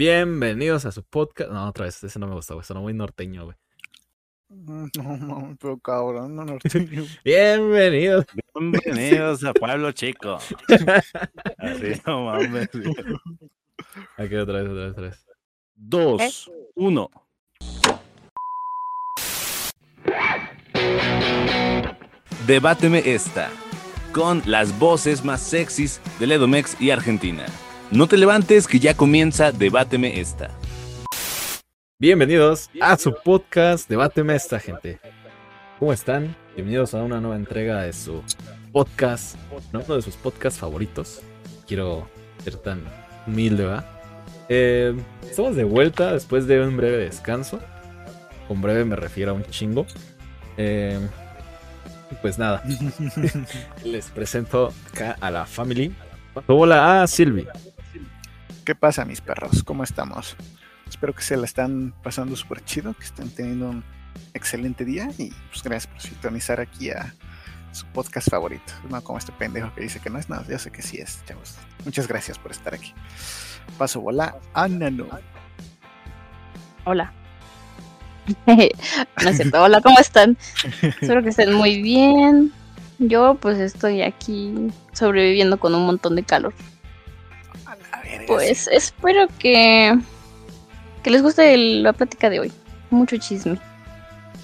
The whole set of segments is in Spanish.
Bienvenidos a su podcast. No, otra vez, ese no me gustó, güey. Sonó muy norteño, güey. Mm, No mames, pero cabrón, no norteño. Bienvenidos. Bienvenidos a Pueblo Chico. Así, no mames. Aquí otra vez, otra vez, otra vez. Dos, uno. Debáteme esta, con las voces más sexys del Edomex y Argentina. No te levantes que ya comienza Debáteme esta. Bienvenidos a su podcast Debáteme esta, gente. ¿Cómo están? Bienvenidos a una nueva entrega de su podcast, ¿no? uno de sus podcasts favoritos. Quiero ser tan humilde, ¿verdad? Eh, estamos de vuelta después de un breve descanso. Con breve me refiero a un chingo. Eh, pues nada, les presento acá a la family. Hola a Silvi. ¿Qué pasa, mis perros? ¿Cómo estamos? Espero que se la están pasando súper chido, que estén teniendo un excelente día y pues gracias por sintonizar aquí a su podcast favorito. No como este pendejo que dice que no es nada, yo sé que sí es, chavos. Muchas gracias por estar aquí. Paso bola a Nano. Hola. no es cierto. Hola, ¿cómo están? Espero que estén muy bien. Yo pues estoy aquí sobreviviendo con un montón de calor. Verga, Pues espero que, que les guste la plática de hoy. Mucho chisme.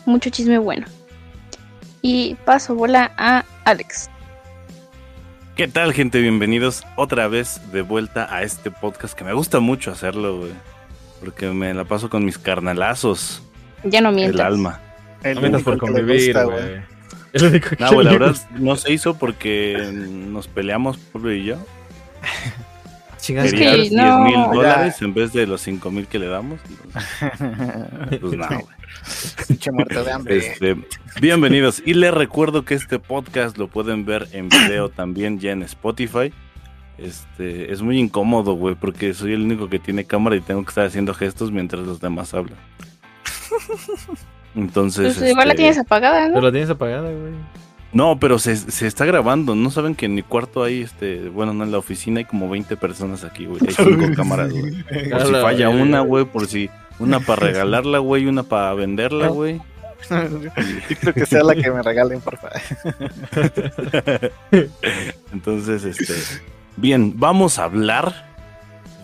Mucho chisme bueno. Y paso bola a Alex. ¿Qué tal, gente? Bienvenidos otra vez de vuelta a este podcast que me gusta mucho hacerlo, güey. Porque me la paso con mis carnalazos, Ya no el mientas. alma. El No mientas por convivir, güey. No, güey, la verdad no se hizo porque nos peleamos, Pablo y yo. Chingas, Es que 10 no. mil dólares en vez de los 5 mil que le damos. Pues no, güey. Pinche muerto de hambre. Este, bienvenidos. Y les recuerdo que este podcast lo pueden ver en video también ya en Spotify. Este, es muy incómodo, güey, porque soy el único que tiene cámara y tengo que estar haciendo gestos mientras los demás hablan. Entonces, Pues igual la este, tienes apagada, Pero ¿no? la tienes apagada, güey. No, pero se, se está grabando. No saben que en mi cuarto hay, este, bueno, no en la oficina hay como 20 personas aquí, güey. Hay cinco cámaras, güey. Por si la falla una, güey, por si una para regalarla, güey, y una para venderla, güey. Yo creo que sea la que me regalen, por favor. Entonces, este. Bien, vamos a hablar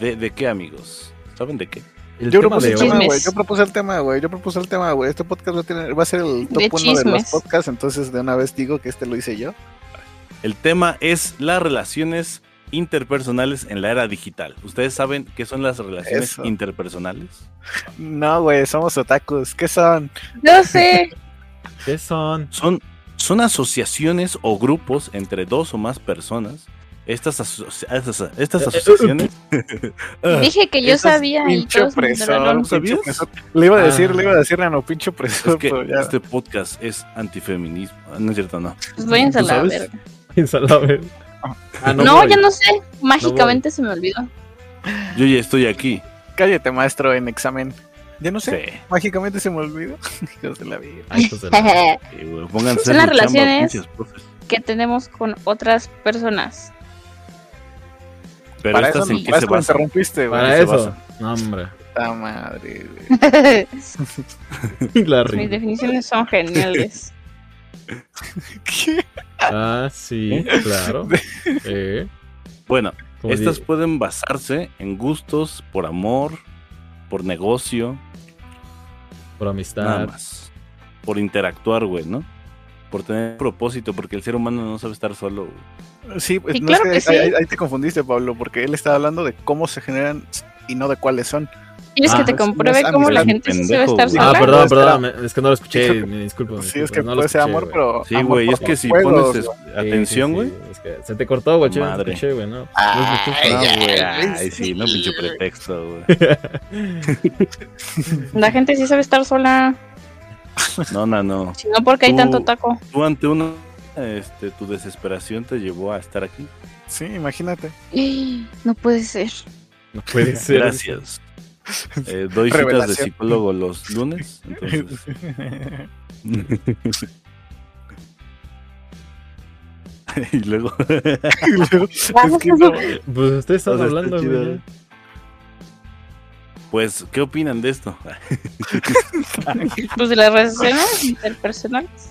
de, de qué, amigos. ¿Saben de qué? El Yo tema propuse de el tema. Yo propuse el tema, güey. Yo propuse el tema, güey. Este podcast va a, tener- va a ser el top De uno de los podcasts, entonces de una vez digo que este lo hice yo. El tema es las relaciones interpersonales en la era digital. ¿Ustedes saben qué son las relaciones Eso. interpersonales? No, güey, somos otakus. ¿Qué son? Yo sé. ¿Qué son? Son, son asociaciones o grupos entre dos o más personas. Estas, asoci- estas, estas asociaciones. Dije que yo es sabía opresor, ignoraron. ¿No pinche sabías? opresor. Le iba a decir, Ah. le iba a decir a no pinche Es opresor, que ya. este podcast es antifeminismo. Ah, No es cierto, no. Pues váyanse a ¿Tú la verga. Piénsalo, a ver. Ah, No, voy. ya no sé. Mágicamente se me olvidó. Yo ya estoy aquí. Cállate, maestro, en examen. Ya no Sí. sé, mágicamente se me olvidó. Hijos de la vida. Ay, hijos de la- Sí, güey, pónganse Son las relaciones. que tenemos con otras personas. Pero Para estas eso, en qué para se basan. interrumpiste, güey. Para eso. basa. No, hombre. Puta madre, güey. La Mis definiciones son geniales. ¿Qué? Ah, sí, claro. Eh, Bueno, estas pueden basarse en gustos, por amor, por negocio, por nada amistad. más. Por interactuar, güey, ¿no? Por tener propósito, porque el ser humano no sabe estar solo, güey. Sí, pues, no claro sé, que sí. ahí, te confundiste, Pablo, porque él estaba hablando de cómo se generan y no de cuáles son. ¿Quieres Ah, que te pues, compruebe no es cómo la gente sí pendejo, sabe estar. Ah, sola? perdón, Espera. perdón. me- Es que no lo escuché. Me disculpo. me Sí, es que no lo puede ser amor, güey. pero. Sí, güey, es que si juegos, pones es- güey. Sí, atención, sí, güey. sí, Es que se te cortó, güey. che, No escuché, güey. No, Ay, güey, ay, sí, no pinche pretexto, güey. La gente sí sabe estar sola. No, no, no. Si no, porque hay tanto taco. Tú ante una, este, tu desesperación te llevó a estar aquí. Sí, imagínate. No puede ser. No puede ser. Gracias. Eh, doy citas de psicólogo los lunes, entonces. y luego. es que no, Pues ustedes están O sea, está hablando, güey. Pues, ¿qué opinan de esto? Pues de las relaciones interpersonales.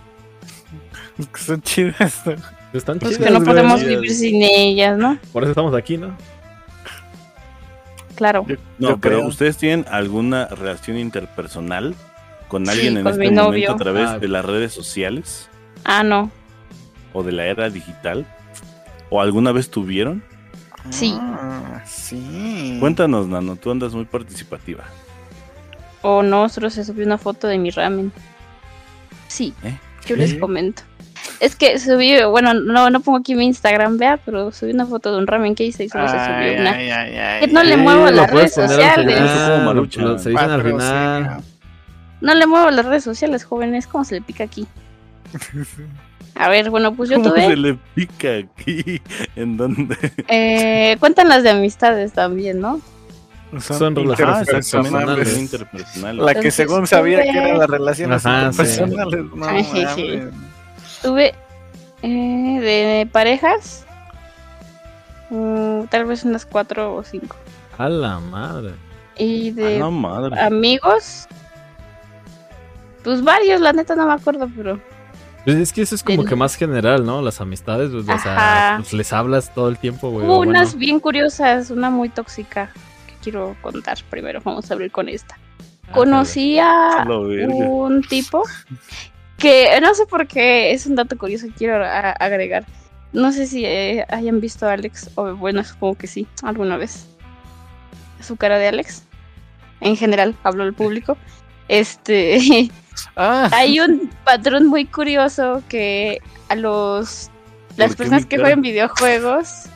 Que son chidas. ¿no? Están Pues chidas, que no podemos vivir sin ellas, ¿no? Por eso estamos aquí, ¿no? Claro. Yo- No, yo pero creo. ¿ustedes tienen alguna relación interpersonal con Sí, alguien en con este momento novio. a través Ah. de las redes sociales Ah, no. o de la era digital? ¿O alguna vez tuvieron? Sí. Ah, sí. Cuéntanos, Nano, tú andas muy participativa. O no, solo se subió una foto de mi ramen. Sí, ¿Eh? yo les ¿Qué? comento. Es que subí, bueno, no, no pongo aquí mi Instagram, vea, pero subí una foto de un ramen que hice y solo se Ay, subió una. ay, ay, ay, Que no le ay. muevo las redes sociales. final. No le muevo las redes sociales, jóvenes, ¿cómo se le pica aquí? A ver, bueno, pues yo ¿Cómo se tuve. le pica aquí? ¿En dónde? Eh, cuentan las de amistades también, ¿no? Son relaciones Ah, interpersonales. interpersonales. La que Entonces, según sabía que eran las relaciones Ajá, sí. interpersonales. No. Tuve eh, de parejas, mm, tal vez unas cuatro o cinco. A la madre. Y A de la madre. amigos, pues varios, la neta no me acuerdo, pero Pues es que eso es como que más general, ¿no? Las amistades, pues, o sea, pues les hablas todo el tiempo, güey. hubo bueno. unas bien curiosas, una muy tóxica que quiero contar primero. Vamos a abrir con esta. Ah, Conocí a un tipo que no sé por qué es un dato curioso que quiero agregar. No sé si eh, hayan visto a Alex, o bueno, supongo que sí, alguna vez. Su cara de Alex. En general, hablo al público. Este, Ah, hay un patrón muy curioso que a los las ¿Por qué personas que juegan videojuegos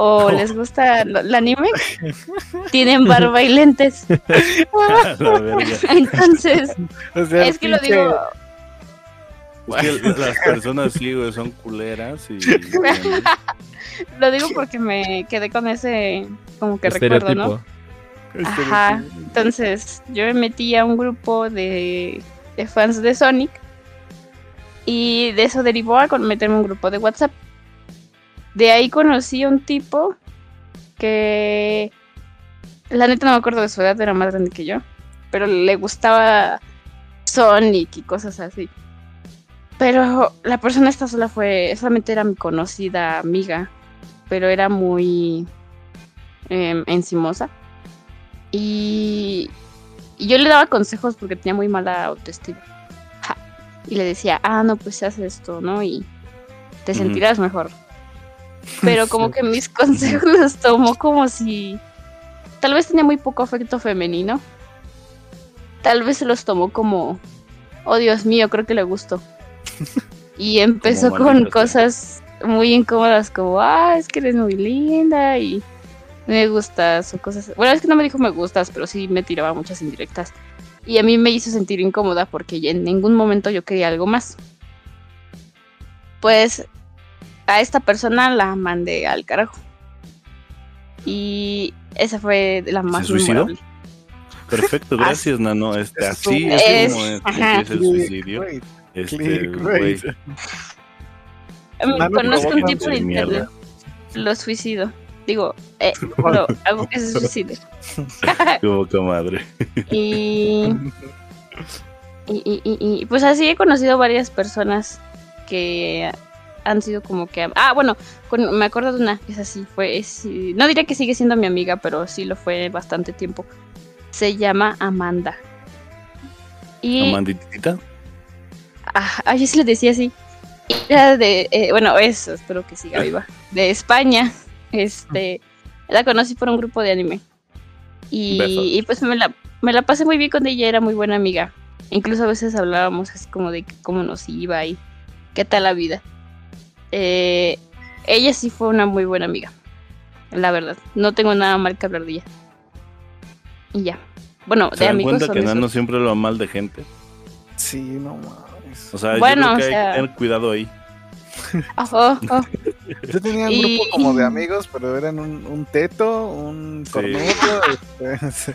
o les gusta el anime tienen barba y lentes. Entonces, o sea, es que lo digo, Es que las personas sí, güey, son culeras y... lo digo porque me quedé con ese como que recuerdo. ¿no? Ajá. Entonces, yo me metí a un grupo de, de fans de Sonic y de eso derivó a meterme un grupo de WhatsApp. De ahí conocí a un tipo que la neta no me acuerdo de su edad, era más grande que yo, pero le gustaba Sonic y cosas así. Pero la persona esta sola fue, solamente era mi conocida amiga, pero era muy em, encimosa. Y, y yo le daba consejos porque tenía muy mala autoestima. Ja. Y le decía, ah, no, pues haz esto, ¿no? Y te sentirás mejor. Pero como que mis consejos los tomó como si... Tal vez tenía muy poco afecto femenino. Tal vez se los tomó como... Oh, Dios mío, creo que le gustó. Y empezó con cosas muy incómodas como, ah, es que eres muy linda y me gustas o cosas. Bueno, es que no me dijo me gustas, pero sí me tiraba muchas indirectas. Y a mí me hizo sentir incómoda porque en ningún momento yo quería algo más. Pues a esta persona la mandé al carajo. Y esa fue la más suicidó? memorable. Perfecto, gracias, Nano. Este, así es- es como es, el suicidio. Este, güey. Em, Conozco un tipo de internet. Lo suicido. Digo, eh, hago que se suicide. Qué boca madre. Y, y, y- y- pues así he conocido varias personas que han sido como que... Ah, bueno, con- me acuerdo de una, que es así, fue... es- no diría que sigue siendo mi amiga, pero sí lo fue bastante tiempo. Se llama Amanda. Y... Amanditita. Ah, ah, yo sí le decía así. Era de, eh, bueno, eso, espero que siga viva. De España. Este, la conocí por un grupo de anime. Y, y pues me la, me la pasé muy bien con ella, era muy buena amiga. Incluso a veces hablábamos así como de cómo nos iba y qué tal la vida. Eh, ella sí fue una muy buena amiga. La verdad, no tengo nada mal que hablar de ella. Y ya. Bueno, ¿Se de dan amigos cuenta que. Nano siempre habla mal de gente? Sí, no mames. O sea, Bueno, yo creo que o hay sea- que tener cuidado ahí. Ojo, ojo. Yo tenía un Y- grupo como de amigos, pero eran un, un teto, un Sí. cornudo. este,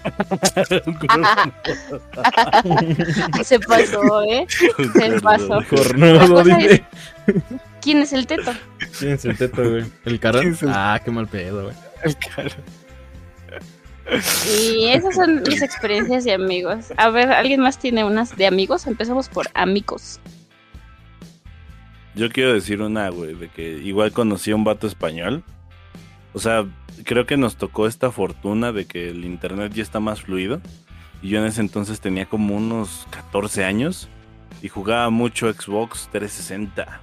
Se pasó, ¿eh? Se pasó. Cornudo, dice. ¿Quién es el teto? ¿Quién es el teto, güey? ¿El carón? ¿Quién es el- Ah, qué mal pedo, güey. el cara. Y esas son mis experiencias de amigos. A ver, ¿alguien más tiene unas de amigos? Empezamos por amigos. Yo quiero decir una, güey, de que igual conocí a un vato español. O sea, creo que nos tocó esta fortuna de que el internet ya está más fluido. Y yo en ese entonces tenía como unos 14 años y jugaba mucho Xbox 360.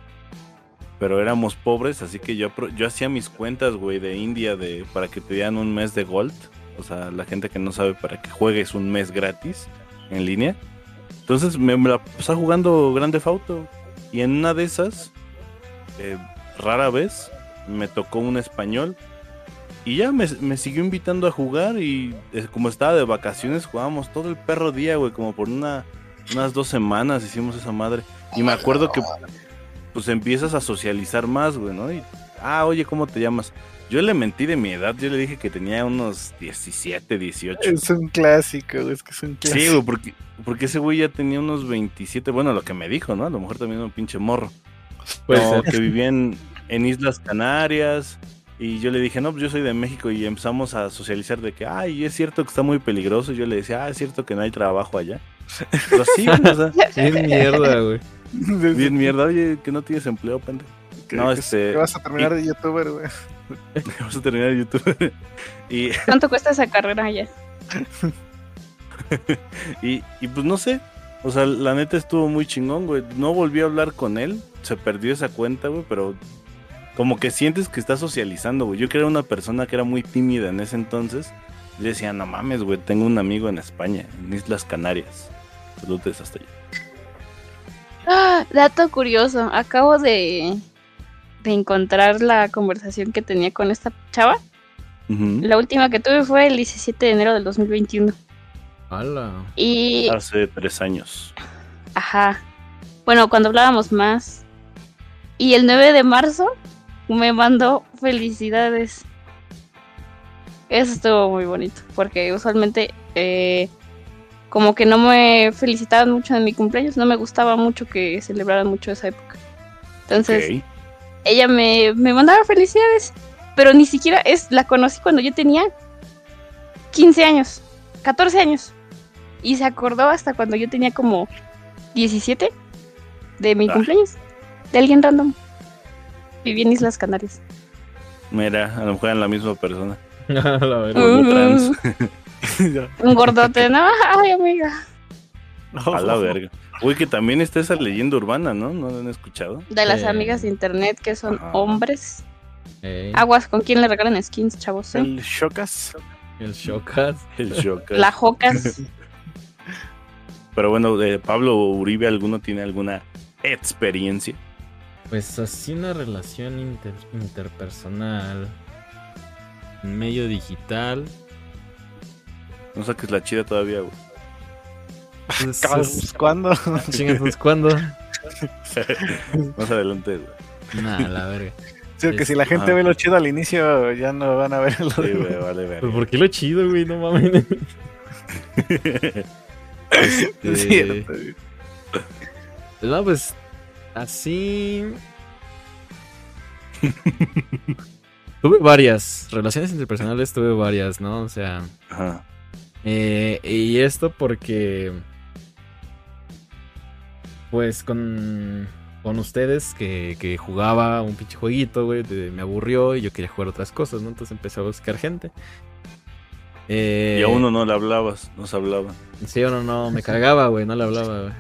Pero éramos pobres, así que yo, yo hacía mis cuentas, güey, de India de, para que te dieran un mes de Gold. O sea, la gente que no sabe para que juegues un mes gratis en línea. Entonces me, la pasaba jugando Grande Auto. Y en una de esas, eh, rara vez, me tocó un español. Y ya me, me siguió invitando a jugar. Y eh, como estaba de vacaciones, jugábamos todo el perro día, güey. Como por una, unas dos semanas hicimos esa madre. Y me acuerdo que pues empiezas a socializar más, güey, ¿no? Y, ah, oye, ¿cómo te llamas? Yo le mentí de mi edad, yo le dije que tenía unos 17, 18. Es un clásico, es que es un clásico. Sí, güey, porque, porque ese güey ya tenía unos 27, bueno, lo que me dijo, ¿no? A lo mejor también un pinche morro. Puede No, que vivía en, en Islas Canarias. Y yo le dije, no, pues yo soy de México. Y empezamos a socializar de que, ay, es cierto que está muy peligroso. Y yo le decía, ah, es cierto que no hay trabajo allá. Pero sí, o sea, Bien mierda, güey. bien mierda. Oye, que no tienes empleo, pendejo. Que- No, que- este- que vas a terminar de youtuber, güey. Vamos a terminar YouTube. y, ¿Cuánto cuesta esa carrera ya? y, y pues no sé. O sea, la neta estuvo muy chingón, güey. No volví a hablar con él. Se perdió esa cuenta, güey, pero como que sientes que estás socializando, güey. Yo que era una persona que era muy tímida en ese entonces. Le decía, no mames, güey, tengo un amigo en España, en Islas Canarias. Saludos hasta allá. Ah, dato curioso. Acabo de, de encontrar la conversación que tenía con esta chava. La última que tuve fue el 17 de enero del 2021. Hala. Y, Hace tres años. ajá. Bueno, cuando hablábamos más. Y el 9 de marzo me mandó felicidades. Eso estuvo muy bonito. Porque usualmente, eh, como que no me felicitaban mucho en mi cumpleaños. No me gustaba mucho que celebraran mucho esa época. Entonces, Ok. Ella me, me mandaba felicidades, pero ni siquiera es, la conocí cuando yo tenía 15 años, 14 años. Y se acordó hasta cuando yo tenía como 17 de mi Ah. cumpleaños, de alguien random. Viví en Islas Canarias. Mira, a lo mejor eran la misma persona. la verdad. Gordo trans. Un gordote, no, ay amiga. A la verga. Uy, que también está esa leyenda urbana, ¿no? ¿No la han escuchado? De las Eh. amigas de internet que son Ajá. hombres. Ey, Aguas, ¿con quién le regalan skins, chavos? eh? El Shokas. el Shokas. El shock. La Jocas. Pero bueno, de Pablo Uribe, ¿alguno tiene alguna experiencia? Pues así una relación inter- interpersonal. Medio digital. No saques la chida todavía, güey. Pues, Cabas, es- ¿Cuándo? chinga, pues, ¿cuándo? Más adelante, güey. Nah, la verga. Sí, que si la gente Ajá. ve lo chido al inicio, ya no van a ver lo Sí, de- güey, vale, ver. Pues, ¿por qué lo chido, güey? No mames. Es Este, cierto. No, pues así. tuve varias relaciones interpersonales, tuve varias, ¿no? O sea, Ajá. eh, y esto porque, pues con, con ustedes que, que jugaba un pinche jueguito, güey, de- me aburrió y yo quería jugar otras cosas, ¿no? Entonces empecé a buscar gente. Eh, Y a uno no le hablabas, nos hablaban. Sí o no, no, me cagaba, güey, no le hablaba, güey.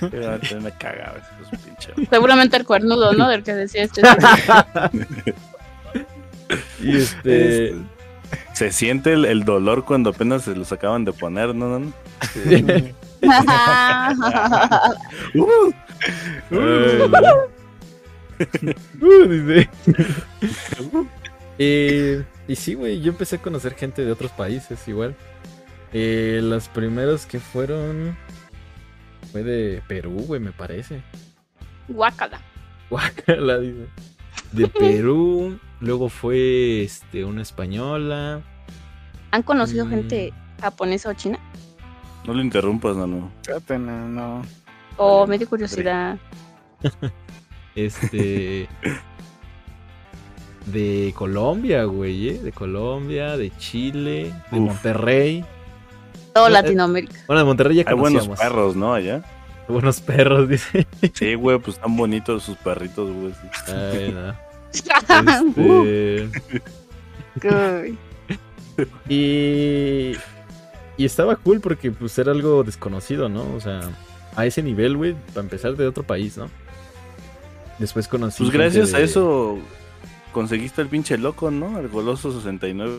Me cagaba, hijo de su pinche. Seguramente el cuernudo, ¿no? Del que decía este. Y este... Se siente el, el dolor cuando apenas se los acaban de poner, ¿no? no, no? Uh, dice. Eh, y sí, güey, yo empecé a conocer gente de otros países igual. Eh, los primeros que fueron fue de Perú, güey, me parece. Guácala. Guácala, dice. De Perú, luego fue este una española. ¿Han conocido Mm. gente japonesa o china? No lo interrumpas, no, Fíjate, no, no. O Vale, me dio curiosidad. Este de Colombia, güey, ¿eh? De Colombia, de Chile, de Uf. Monterrey. Todo Eh, Latinoamérica. Bueno, de Monterrey ya Hay buenos conocíamos. perros, ¿no? Allá. Buenos perros, dice. Sí, güey, pues están bonitos sus perritos, güey. sí. Ay, no. Uh, Este, y, y estaba cool porque pues era algo desconocido, ¿no? O sea, a ese nivel, güey, para empezar de otro país, ¿no? Después conocí. Pues gracias a eso conseguiste el pinche loco, ¿no? El goloso 69.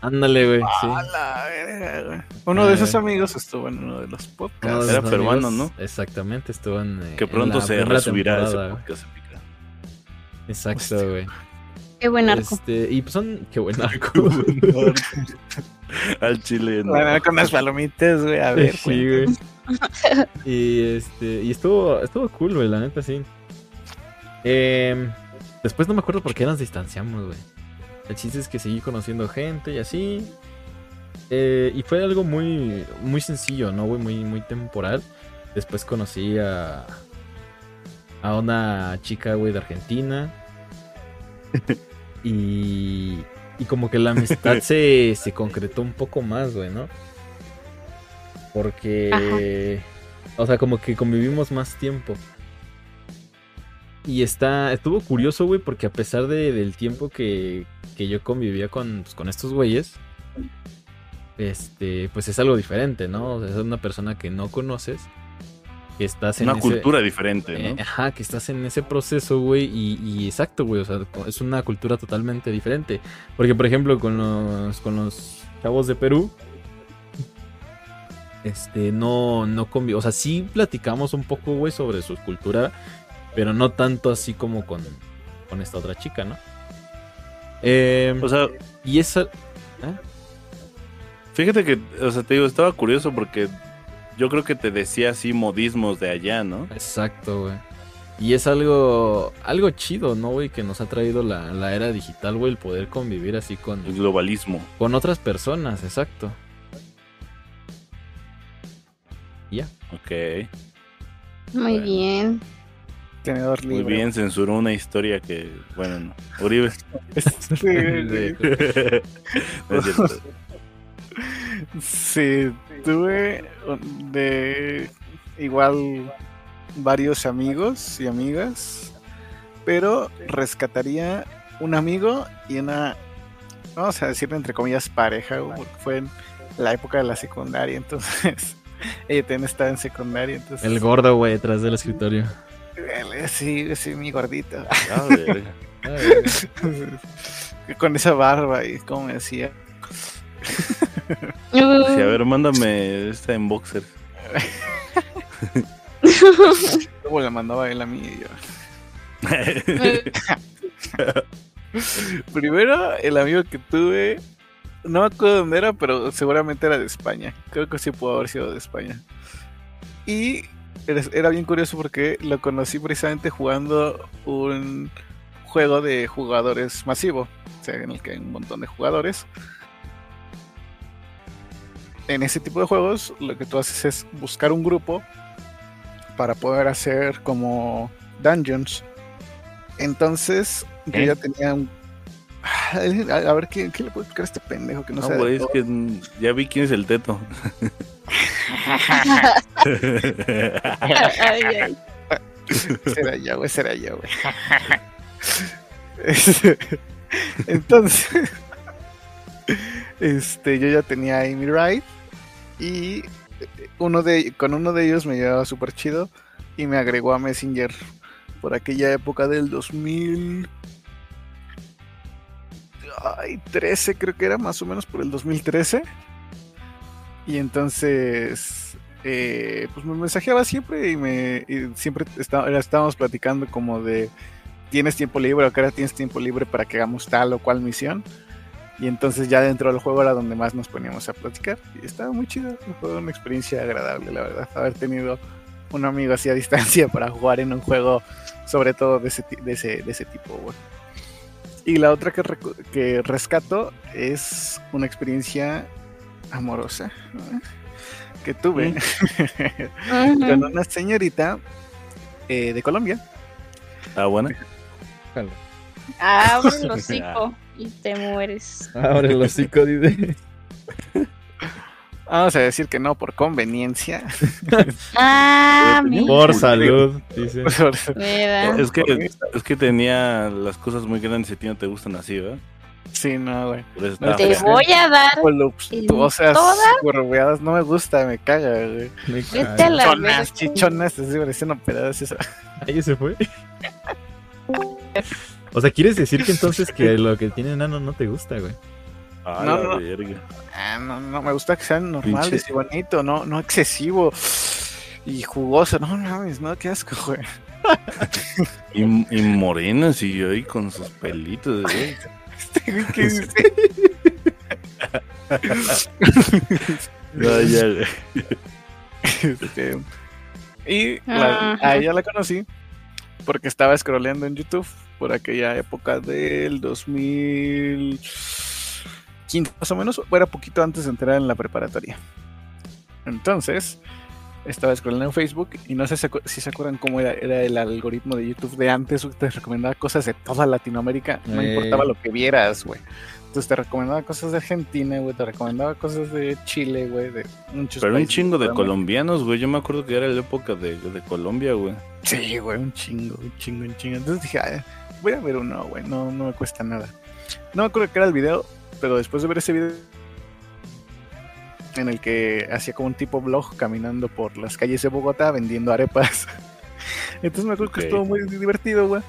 Ándale, güey, sí. A la verga, güey. Uno de esos amigos estuvo en uno de los podcasts. de Era peruano, amigos- ¿no? Exactamente, estuvo en. eh, Que en pronto la se resubirá ese podcast. Exacto, güey. Qué buen arco. Este, y pues son. Qué buen arco. Al chile. no. Bueno, con las palomitas, güey, a ver, sí, güey. Y este. Y estuvo. Estuvo cool, güey, la neta, sí. Em, después no me acuerdo por qué nos distanciamos, güey. El chiste es que seguí conociendo gente y así. Eh, y fue algo muy. Muy sencillo, ¿no, güey? Muy, muy temporal. Después conocí a. A una chica, güey, de Argentina. Y. Y como que la amistad se, se concretó un poco más, güey, ¿no? Porque. O sea, como que convivimos más tiempo. Y está. Estuvo curioso, güey, porque a pesar de- del tiempo que, que yo convivía con, pues, con estos güeyes. Este, pues es algo diferente, ¿no? O sea, es una persona que no conoces. Que estás en Una ese- cultura diferente, eh, ¿no? ajá, que estás en ese proceso, güey, y, y exacto, güey, o sea, es una cultura totalmente diferente. Porque, por ejemplo, con los, con los chavos de Perú, este, no, no convi- o sea, sí platicamos un poco, güey, sobre su cultura, pero no tanto así como con, con esta otra chica, ¿no? Eh, O sea, y esa... fíjate que, o sea, te digo, estaba curioso porque yo creo que te decía así modismos de allá, ¿no? Exacto, güey. Y es algo, algo chido, ¿no, güey? Que nos ha traído la, la era digital, güey, el poder convivir así con, El globalismo. con otras personas, exacto. Ya. Ok. Muy Bueno. bien. Tenedor Muy libre. bien, censuró una historia que, bueno, no. Uribe. Sí, güey. No es cierto. Sí, tuve de igual varios amigos y amigas, pero rescataría un amigo y una, vamos a decirlo entre comillas, pareja, porque fue en la época de la secundaria, entonces ella también estaba en secundaria, entonces El gordo, güey, detrás del escritorio. sí, sí, mi gordito, Ah, verga. con esa barba y como me decía, Sí, a ver, mándame esta en boxer. luego le mandaba él a mí y yo. Primero, el amigo que tuve, no me acuerdo dónde era, pero seguramente era de España. Creo que sí pudo haber sido de España. Y era, era bien curioso porque lo conocí precisamente jugando un juego de jugadores masivo, o sea, en el que hay un montón de jugadores. En ese tipo de juegos, lo que tú haces es buscar un grupo para poder hacer como dungeons. Entonces, yo ya tenía un. A a ver, ¿qué, qué le puedo explicar a este pendejo que no, No, sabe? es que ya vi quién es el teto. ay, ay. Será yo, güey, será yo, güey. Este, Entonces, este, yo ya tenía mi ride y uno de, con uno de ellos me llevaba súper chido y me agregó a Messenger por aquella época del 2000. Ay, 13 creo que era, más o menos por el 2013. Y entonces, eh, pues me mensajeaba siempre y me y siempre está- estábamos platicando como de tienes tiempo libre o que ahora tienes tiempo libre para que hagamos tal o cual misión. Y entonces ya dentro del juego era donde más nos poníamos a platicar. Y estaba muy chido, fue una experiencia agradable, la verdad, haber tenido un amigo así a distancia para jugar en un juego, sobre todo de ese, de ese, de ese tipo. güey. Y la otra que, que rescato es una experiencia amorosa ¿no? que tuve con una señorita eh, de Colombia. Ah, bueno. Abre el hocico y te mueres. Abre el hocico, dice. Vamos a decir que no por conveniencia. Ah, mira. Por salud, dice. Mira. Es que, es que tenía las cosas muy grandes y a ti no te gustan así, ¿verdad? Sí, no, güey. No, Te fea. voy a dar. Voluptuosas, ¿En todas? no me gusta, me caga, güey. Me Vete a cago. la Chichonas, chichonas, así parecían operadas eso. Ahí se fue. O sea, ¿quieres decir que entonces que lo que tiene enano no te gusta, güey? A No, la no. verga. Ah, no, no, me gusta que sean normales Pinche- y bonito, no, no excesivo y jugoso. No mames, no, qué asco, güey. Y, y morenas y ahí con sus pelitos, güey. Este güey, ¿qué dice? Ya, ya, güey. Este, y la- Ajá. a ella la conocí porque estaba scrolleando en YouTube por aquella época del 2015 más o menos, o era poquito antes de entrar en la preparatoria. Entonces, estaba scrollando en Facebook y no sé si, se acuerdan cómo era, era el algoritmo de YouTube de antes, te recomendaba cosas de toda Latinoamérica, no Eh. importaba lo que vieras, güey. Entonces te recomendaba cosas de Argentina, güey, te recomendaba cosas de Chile, güey, de muchos Pero un países chingo de colombianos, güey. Yo me acuerdo que era la época de, de Colombia, güey. Sí, güey, un chingo, un chingo, un chingo. Entonces dije, "Ay, voy a ver uno, güey, no, no me cuesta nada. No me acuerdo qué era el video, pero después de ver ese video en el que hacía como un tipo blog caminando por las calles de Bogotá vendiendo arepas. Entonces me acuerdo que estuvo muy divertido, güey.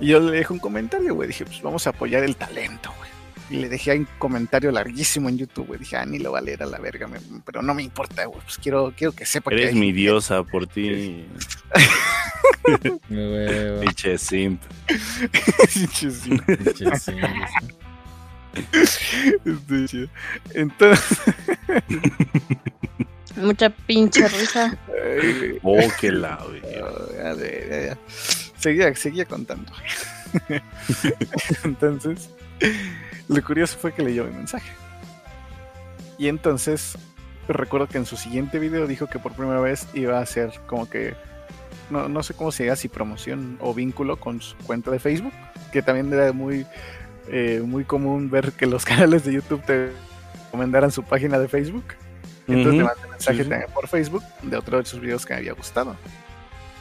Y yo le dejé un comentario, güey. Dije, pues vamos a apoyar el talento, güey. Y le dejé un comentario larguísimo en YouTube, güey. Dije, ah, ni lo va a leer a la verga, me- pero no me importa, güey. Pues quiero, quiero que sepa que Eres mi diosa por ti, pinche simp. Pinche Este, chido. Entonces, Mucha pinche risa. Oh, que la, güey. ya, ya, ya, ya. seguía, seguía contando. entonces, lo curioso fue que leyó mi mensaje. Y entonces, recuerdo que en su siguiente video dijo que por primera vez iba a hacer como que, no, no sé cómo se diga, si promoción o vínculo con su cuenta de Facebook, que también era muy, eh, muy común ver que los canales de YouTube te recomendaran su página de Facebook. Entonces le mandé mensaje Sí, por Facebook de otro de sus videos que me había gustado.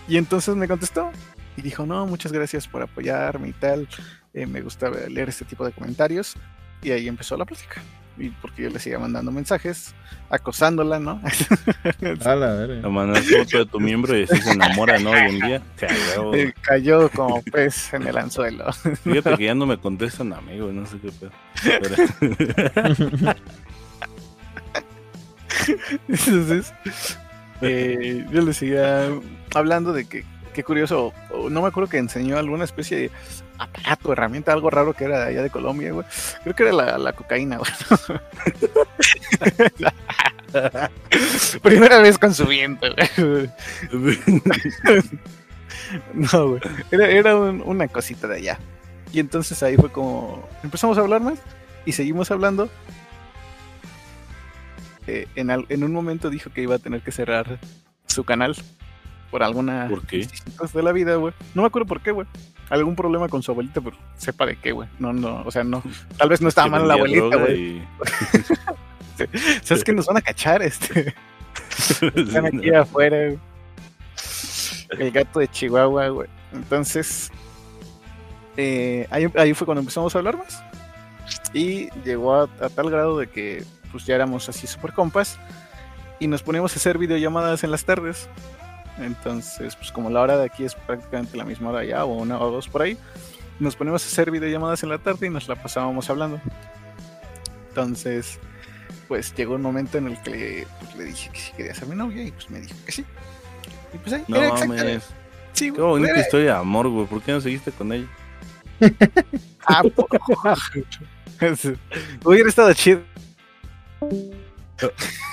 Y entonces me contestó y dijo, no, muchas gracias por apoyarme y tal. Eh, me gusta leer este tipo de comentarios. Y ahí empezó la plática. Y porque yo le seguía mandando mensajes, acosándola, ¿no? A la verga. Le mandas foto de tu miembro y así se enamora, ¿no? Hoy en día. Eh, cayó como pez en el anzuelo. Fíjate que ya no me contestan amigos, no sé qué pedo. Pero- Entonces, eh, yo le seguía hablando de que, qué curioso, no me acuerdo que enseñó alguna especie de aparato, herramienta, algo raro que era de allá de Colombia, güey. Creo que era la, la cocaína, güey. Primera vez con su viento, güey. No, güey. Era, era un- una cosita de allá. Y entonces ahí fue como. Empezamos a hablar más y seguimos hablando. Eh, en, al- en un momento dijo que iba a tener que cerrar su canal por alguna ¿Por qué? de la vida, güey. No me acuerdo por qué, güey. Algún problema con su abuelita, pero sepa de qué, güey. No, no, o sea, no. Tal vez no estaba mal la abuelita, güey. y- ¿Sabes que nos van a cachar, este? Están aquí afuera, güey. El gato de Chihuahua, güey. Entonces, eh, ahí, ahí fue cuando empezamos a hablar más. Y llegó a, a tal grado de que pues ya éramos así super compas. Y nos poníamos a hacer videollamadas en las tardes. Entonces, pues como la hora de aquí es prácticamente la misma hora ya, o una o dos por ahí. Nos poníamos a hacer videollamadas en la tarde y nos la pasábamos hablando. Entonces, pues llegó un momento en el que pues, le dije que si quería ser mi novia y pues me dijo que sí. Y pues ahí, No era exactamente- mames. Sí, Qué bonita era- historia de amor, güey. ¿Por qué no seguiste con ella? Ah, Hubiera estado chido.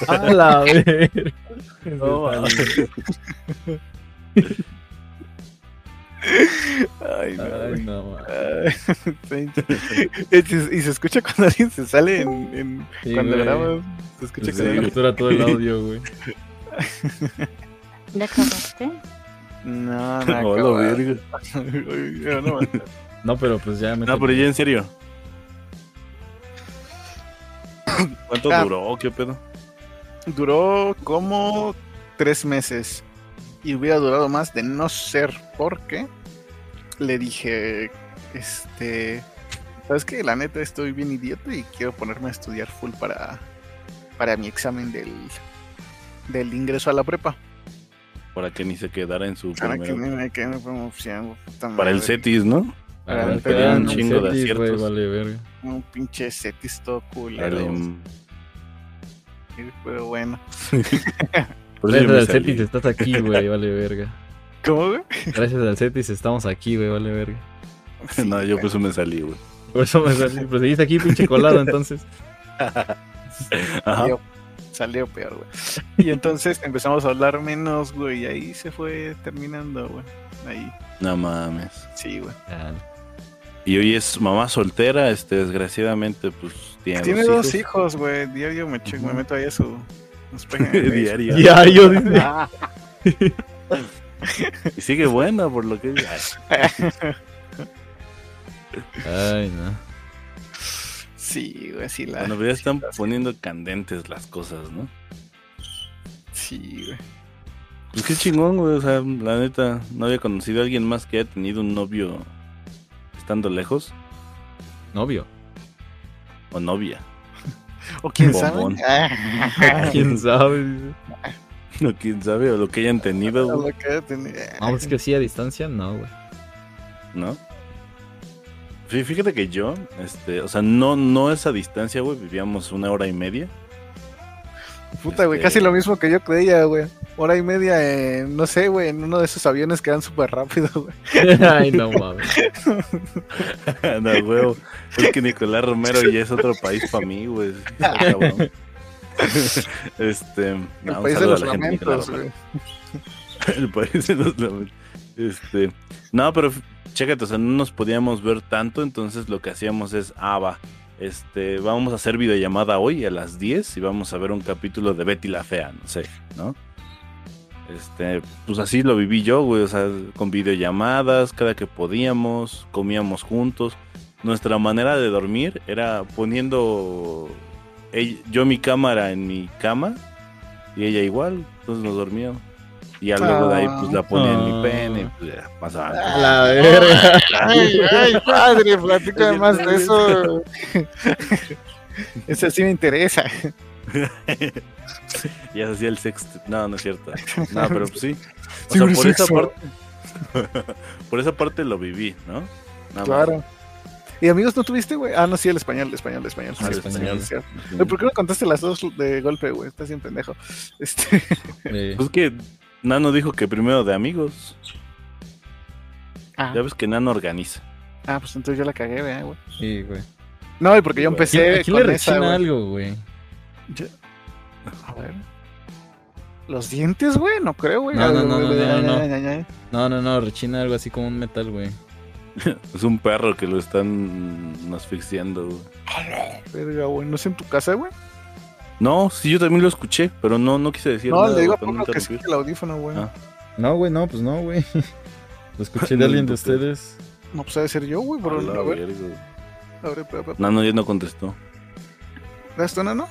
A la verga. No, Ay, no, Ay, no, y se- y se escucha cuando alguien se sale en, en- Sí, cuando grabas. Se escucha Se cuando alguien- captura todo el audio, güey. ¿Ya acabaste? No, no, no. No, pero pues ya me. No, pero ya en serio. ¿Cuánto Ah. duró? ¿Qué pedo? Duró como tres meses. Y hubiera durado más de no ser porque le dije, este, ¿sabes qué? La neta estoy bien idiota y quiero ponerme a estudiar full para, para mi examen del, del ingreso a la prepa. Para que ni se quedara en su Para que primera- me quede como opción, puta Para el. CETIS, ¿no? Ah, pero un un chingo de aciertos. Vale, verga. Un pinche setis todo culero. Pero bueno. Por Gracias al. Cetis estás aquí, güey, vale verga. ¿Cómo, güey? Gracias al Cetis estamos aquí, güey, vale verga. No, yo por eso me salí, güey. Por eso me salí. Pues seguiste aquí, pinche colado, entonces. Ajá. Salió peor, güey. Y entonces empezamos a hablar menos, güey. Y ahí se fue terminando, güey. Ahí, No mames. sí, güey. Ah, Y hoy es mamá soltera, este, desgraciadamente, pues tiene, Tiene dos hijos, güey. Diario me, Ujú. meto ahí a su. Diario. Diario, dice. Y sigue buena por lo que. Ay, Ay, no. Sí, güey, sí, la. Bueno, pero ya están poniendo candentes las cosas, ¿no? Sí, güey. Pues qué chingón, güey. O sea, la neta, no había conocido a alguien más que haya tenido un novio estando lejos. Novio. O novia. O quién Bombón. sabe. ¿Quién sabe? Dice. O quién sabe, o lo que hayan tenido, lo güey, que tenía. No, es que sí, a distancia, no, güey. ¿no? Fí- Fíjate que yo, este, o sea, no, no esa distancia, güey, vivíamos una hora y media. Puta, güey, Este- casi lo mismo que yo creía, güey. Hora y media, en, no sé, güey, en uno de esos aviones que van súper rápido, güey. Ay, no mames. no, huevo. Es que Nicolás Romero ya es otro país para mí, güey. Cabrón. este, El no, país de los lamentos, güey. El país de los lamentos. Este, no, pero chécate, o sea, no nos podíamos ver tanto, entonces lo que hacíamos es, ah, va, este, vamos a hacer videollamada hoy a las 10 y vamos a ver un capítulo de Betty la Fea, no sé, ¿no? Este, pues así lo viví yo, güey, o sea, con videollamadas, cada que podíamos, comíamos juntos. Nuestra manera de dormir era poniendo yo mi cámara en mi cama y ella igual, entonces nos dormíamos. Y ya luego de ahí pues la ponía en mi Ah. pene y pues ya pasaba. A la verga. Ay, ay, padre, platícame más de es eso. Ese sí me interesa. ya se hacía el sexto. No, no es cierto. No, pero pues sí. O sea, por esa parte. por esa parte lo viví, ¿no? Nada más. Claro. ¿Y amigos no tuviste, güey? Ah, no, sí, el español, el español, el español. Ah, el español. Güey, ¿Por qué no contaste las dos de golpe, güey? Estás bien pendejo. Este, Pues que Nano dijo que primero de amigos. ah, Ya ves que Nano organiza. ah, pues entonces yo la cagué, ¿verdad, güey. sí, güey. No, y porque yo empecé Aquí le con esa, rechina güey. algo, güey. Yo- A ver. ¿Los dientes, güey? No creo, güey. No, no, no, no, no, no, no. No, no, rechina algo así como un metal, güey. Es un perro que lo están asfixiando, güey. A Verga, güey. ¿No es en tu casa, güey? No, sí, yo también lo escuché, pero no, no quise decir No, nada. le digo a no que sí el audífono, güey. Ah. No, güey, no, pues no, güey. Lo escuché de alguien de No, ustedes. No, pues debe ser yo, güey. La a ver, espera. Nano ya no contestó. ¿Ves tú, no? No.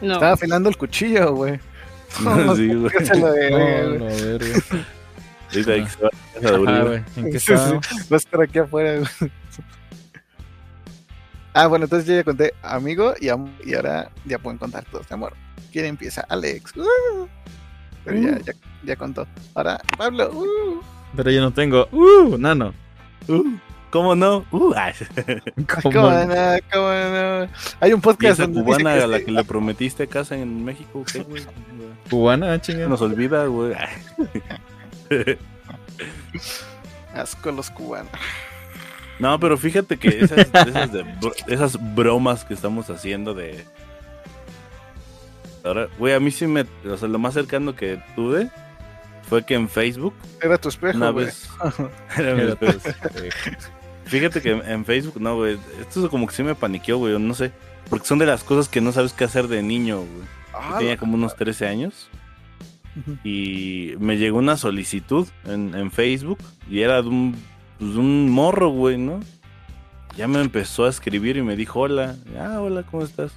Estaba afilando el cuchillo, güey. No, sí, güey. ¿qué se lo de, No, no, güey? verga. Ahorita hay que se va a la Ah. ¿En qué estábamos? Va a estar aquí afuera, güey. Ah, bueno, entonces yo ya conté amigo y, am- y ahora ya pueden contar todos de amor. ¿Quién empieza? Alex. Uh. Pero ya, ya, ya contó. Ahora, Pablo. Uh. Pero yo no tengo. ¡Uh! Nano. Uh, ¿Cómo no? Uh, ay. ¿Cómo ¿Cómo no? no? ¿Cómo no? Hay un ¿Y podcast donde cubana dice a la sí. que le prometiste casa en México? ¿Qué, güey? ¿Cubana, Se chinga? Nos olvida, güey. Asco los cubanos. No, pero fíjate que esas, esas, de esas bromas que estamos haciendo de... Ahora, güey, a mí sí me... O sea, lo más cercano que tuve fue que en Facebook, Era tu espejo, una güey. vez... Era mi espejo. Fíjate que en Facebook, no, güey. Esto como que sí me paniqueó, güey. No sé. Porque son de las cosas que no sabes qué hacer de niño, güey. Ah, tenía como unos 13 años. Y me llegó una solicitud en, en Facebook. Y era de un pues, un morro, güey, ¿no? Ya me empezó a escribir y me dijo, hola, ah, hola, ¿cómo estás?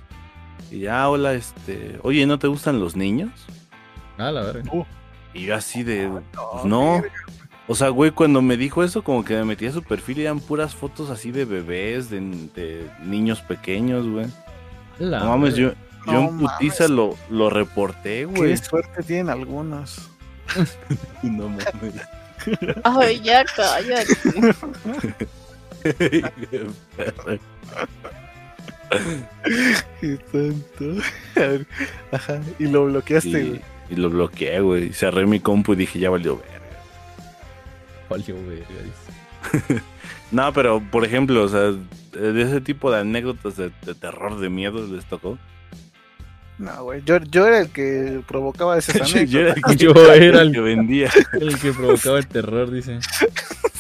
Y ya, hola, este, oye, ¿no te gustan los niños? Ah, la verga. Y yo así de, pues, no. O sea, güey, cuando me dijo eso, como que me metí a su perfil y eran puras fotos así de bebés, de, de niños pequeños, güey. La No mames, yo, yo No en putiza lo, lo reporté, güey. Qué suerte tienen algunos. No mames. Ay, ya cállate. Qué tonto. Ajá. Y lo bloqueaste, y, güey. y lo bloqueé, güey. Cerré mi compu y dije, ya valió verga. Valió verga. No, pero por ejemplo, o sea, de ese tipo de anécdotas de, de terror, de miedo, les tocó. No, güey. Yo, yo era el que provocaba esas Yo, yo era el que, Yo era el el- que vendía. El que provocaba el terror, dice.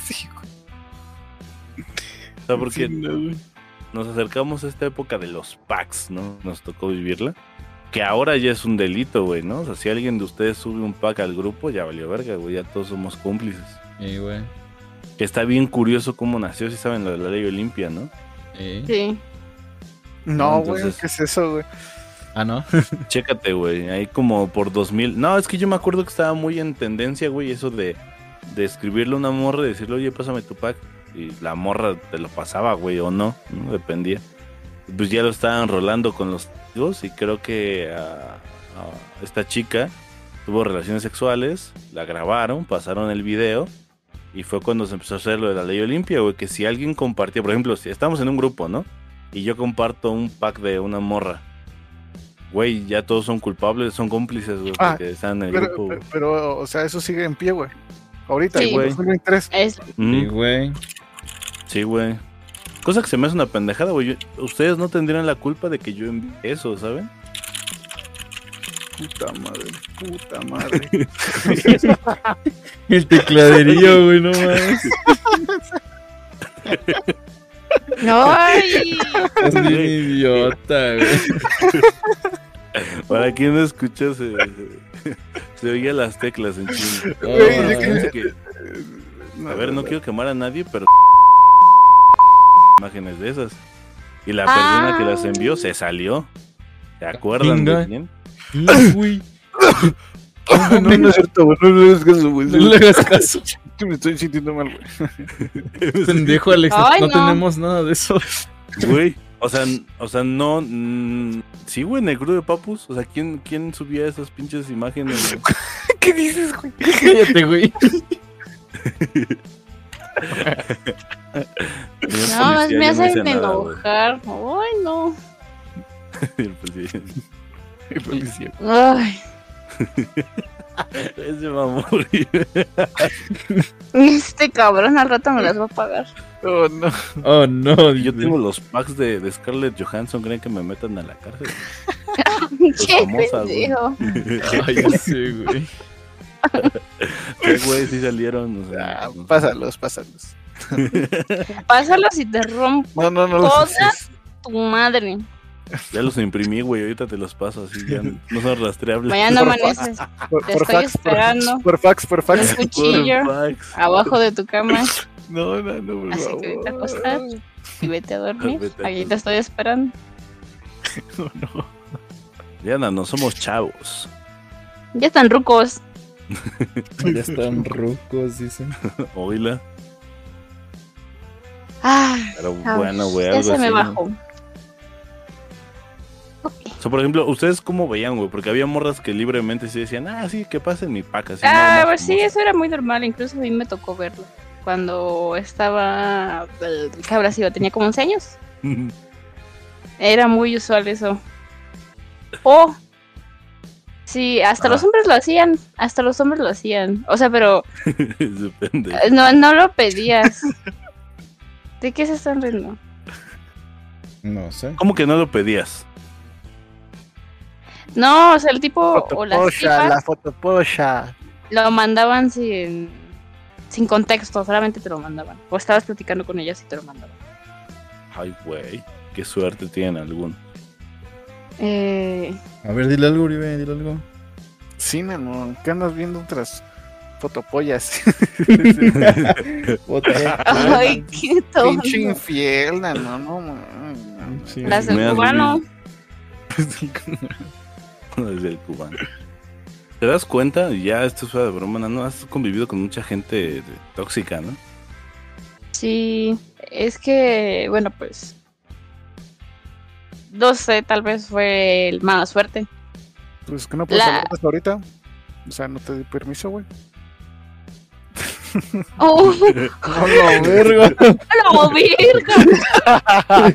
Sí, güey. O sea, porque Sí, no, nos acercamos a esta época de los packs, ¿no? Nos tocó vivirla. Que ahora ya es un delito, güey, ¿no? O sea, si alguien de ustedes sube un pack al grupo, ya valió verga, güey. Ya todos somos cómplices. Eh, güey. Que está bien curioso cómo nació, si saben lo de la ley Olimpia, ¿no? Sí. No, güey. Entonces- ¿Qué es eso, güey? Ah, no. Chécate, güey. Ahí como por 2000. No, es que yo me acuerdo que estaba muy en tendencia, güey, eso de, de escribirle a una morra y decirle, oye, pásame tu pack. Y la morra te lo pasaba, güey, o no. Dependía. Pues ya lo estaban rolando con los amigos y creo que a esta chica tuvo relaciones sexuales, la grabaron, pasaron el video y fue cuando se empezó a hacer lo de la ley Olimpia, güey, que si alguien compartía, por ejemplo, si estamos en un grupo, ¿no? Y yo comparto un pack de una morra. Güey, ya todos son culpables, son cómplices, güey, Ah, porque están en el Pero, grupo, pero, o sea, eso sigue en pie, güey. Ahorita, Sí. güey. 2023. Es, Sí, güey. Sí, güey. Cosa que se me hace una pendejada, güey. Ustedes no tendrían la culpa de que yo envíe eso, ¿saben? Puta madre, puta madre. El tecladerío, güey, no mames. no, ay, Es bien idiota, güey. Para quien no escucha, se, se, se oía las teclas en chino. No, Güey, no, yo que- no. que- a ver, no quiero quemar a nadie, pero imágenes de esas. Y la persona que las envió se salió. ¿Se acuerdan de quién? No, güey. No, no, no es cierto, güey. No le hagas caso, güey. No le hagas caso. Que me estoy sintiendo mal, güey. Pendejo, Alex. Ay, no, no. tenemos nada de eso. Güey, o sea, o sea, no. mm, sí, güey, en el grupo de Papus. O sea, ¿quién, quién subía esas pinches imágenes? güey? ¿Qué dices, güey? Cállate, güey. No, policía, me no hacen nada, enojar. Ay, no. El policía. El policía. Ay, Ese va a morir. este cabrón al rato me las va a pagar. Oh, no. Oh, no. Yo tengo los packs de, de Scarlett Johansson, creen que me metan a la cárcel. Qué pendejo. Ay, sé, güey. Sí, güey, sí salieron. o sea, Ah, pásalos, pásalos. Pásalos y te rompo No, no, no haces. tu madre. Ya los imprimí, güey, ahorita te los paso así, ya no son rastreables. Mañana Por amaneces Por, Te por estoy fax, esperando. Por, fax, por un fax. cuchillo Fax. abajo de tu cama No, no, no, por Así que favor. vete a acostar. y vete a dormir. Vete a Aquí te estoy esperando. No, no. Diana, no somos chavos. Ya están rucos. Ya están rucos, dicen. Oíla. Ah, Pero bueno, güey, ya algo se me bajó. O sea, por ejemplo, ¿ustedes cómo veían, güey? Porque había morras que libremente sí decían, ah, sí, que pasen mi paca. así, Ah, pues sí, eso era muy normal. Incluso a mí me tocó verlo. Cuando estaba. eh, ¿Qué habrá sido? Tenía como 11 años. Era muy usual eso. Oh. Sí, hasta Ah. los hombres lo hacían. Hasta los hombres lo hacían. O sea, pero eh, no, no lo pedías. ¿De qué se están riendo? No sé. ¿Cómo que no lo pedías? No, o sea, el tipo o las tipas la fotoposha. lo mandaban sin, sin contexto, solamente te lo mandaban. O estabas platicando con ellas y te lo mandaban. Ay, güey, qué suerte tienen algunos. Eh, A ver, dile algo, Uribe, dile algo. Sí, nano, ¿qué andas viendo otras fotopollas. Ay, qué tonto. Pinche infiel, no, no, no. no. Sí. Las del cubano. Desde el cubano. ¿Te das cuenta? Ya esto es fuera de broma, ¿no? Has convivido con mucha gente tóxica, ¿no? Sí, es que, bueno, pues. No sé, tal vez fue el mala suerte. Pues que no puedes La- hablar hasta ahorita. O sea, no te di permiso, güey. ¡Oh! ¡A la verga! ¡A la verga!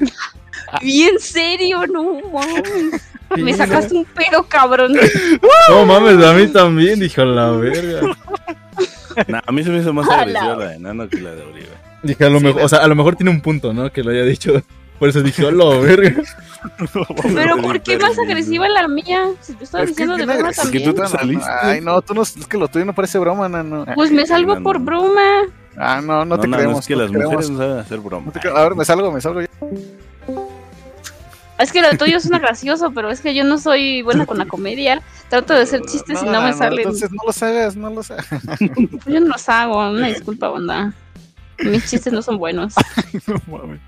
Bien serio, no mames. Me sacaste un pedo, cabrón. No mames, a mí también, dije a la verga. Nah, a mí se me hizo más agresiva la de Nano que la de Oribe. Dije a lo mejor, o sea, a lo mejor tiene un punto, ¿no? Que lo haya dicho. Por eso dije, a la verga. Pero ¿por qué más agresiva la mía? Si yo estaba Es que diciendo de broma agresivo. que tú también. te saliste. Ay, no, tú no, es que lo tuyo no parece broma, no, no. Pues me salgo no, por no. broma. Ah, no, no te no, creemos. es que no las te creemos. mujeres no saben hacer broma. Te A ver, me salgo, me salgo ya. Es que lo tuyo suena gracioso, pero es que yo no soy buena con la comedia. Trato de hacer chistes y no me salen. Entonces no los hagas, no los hagas. Yo no los hago, una disculpa, banda. Mis chistes no son buenos. no mames.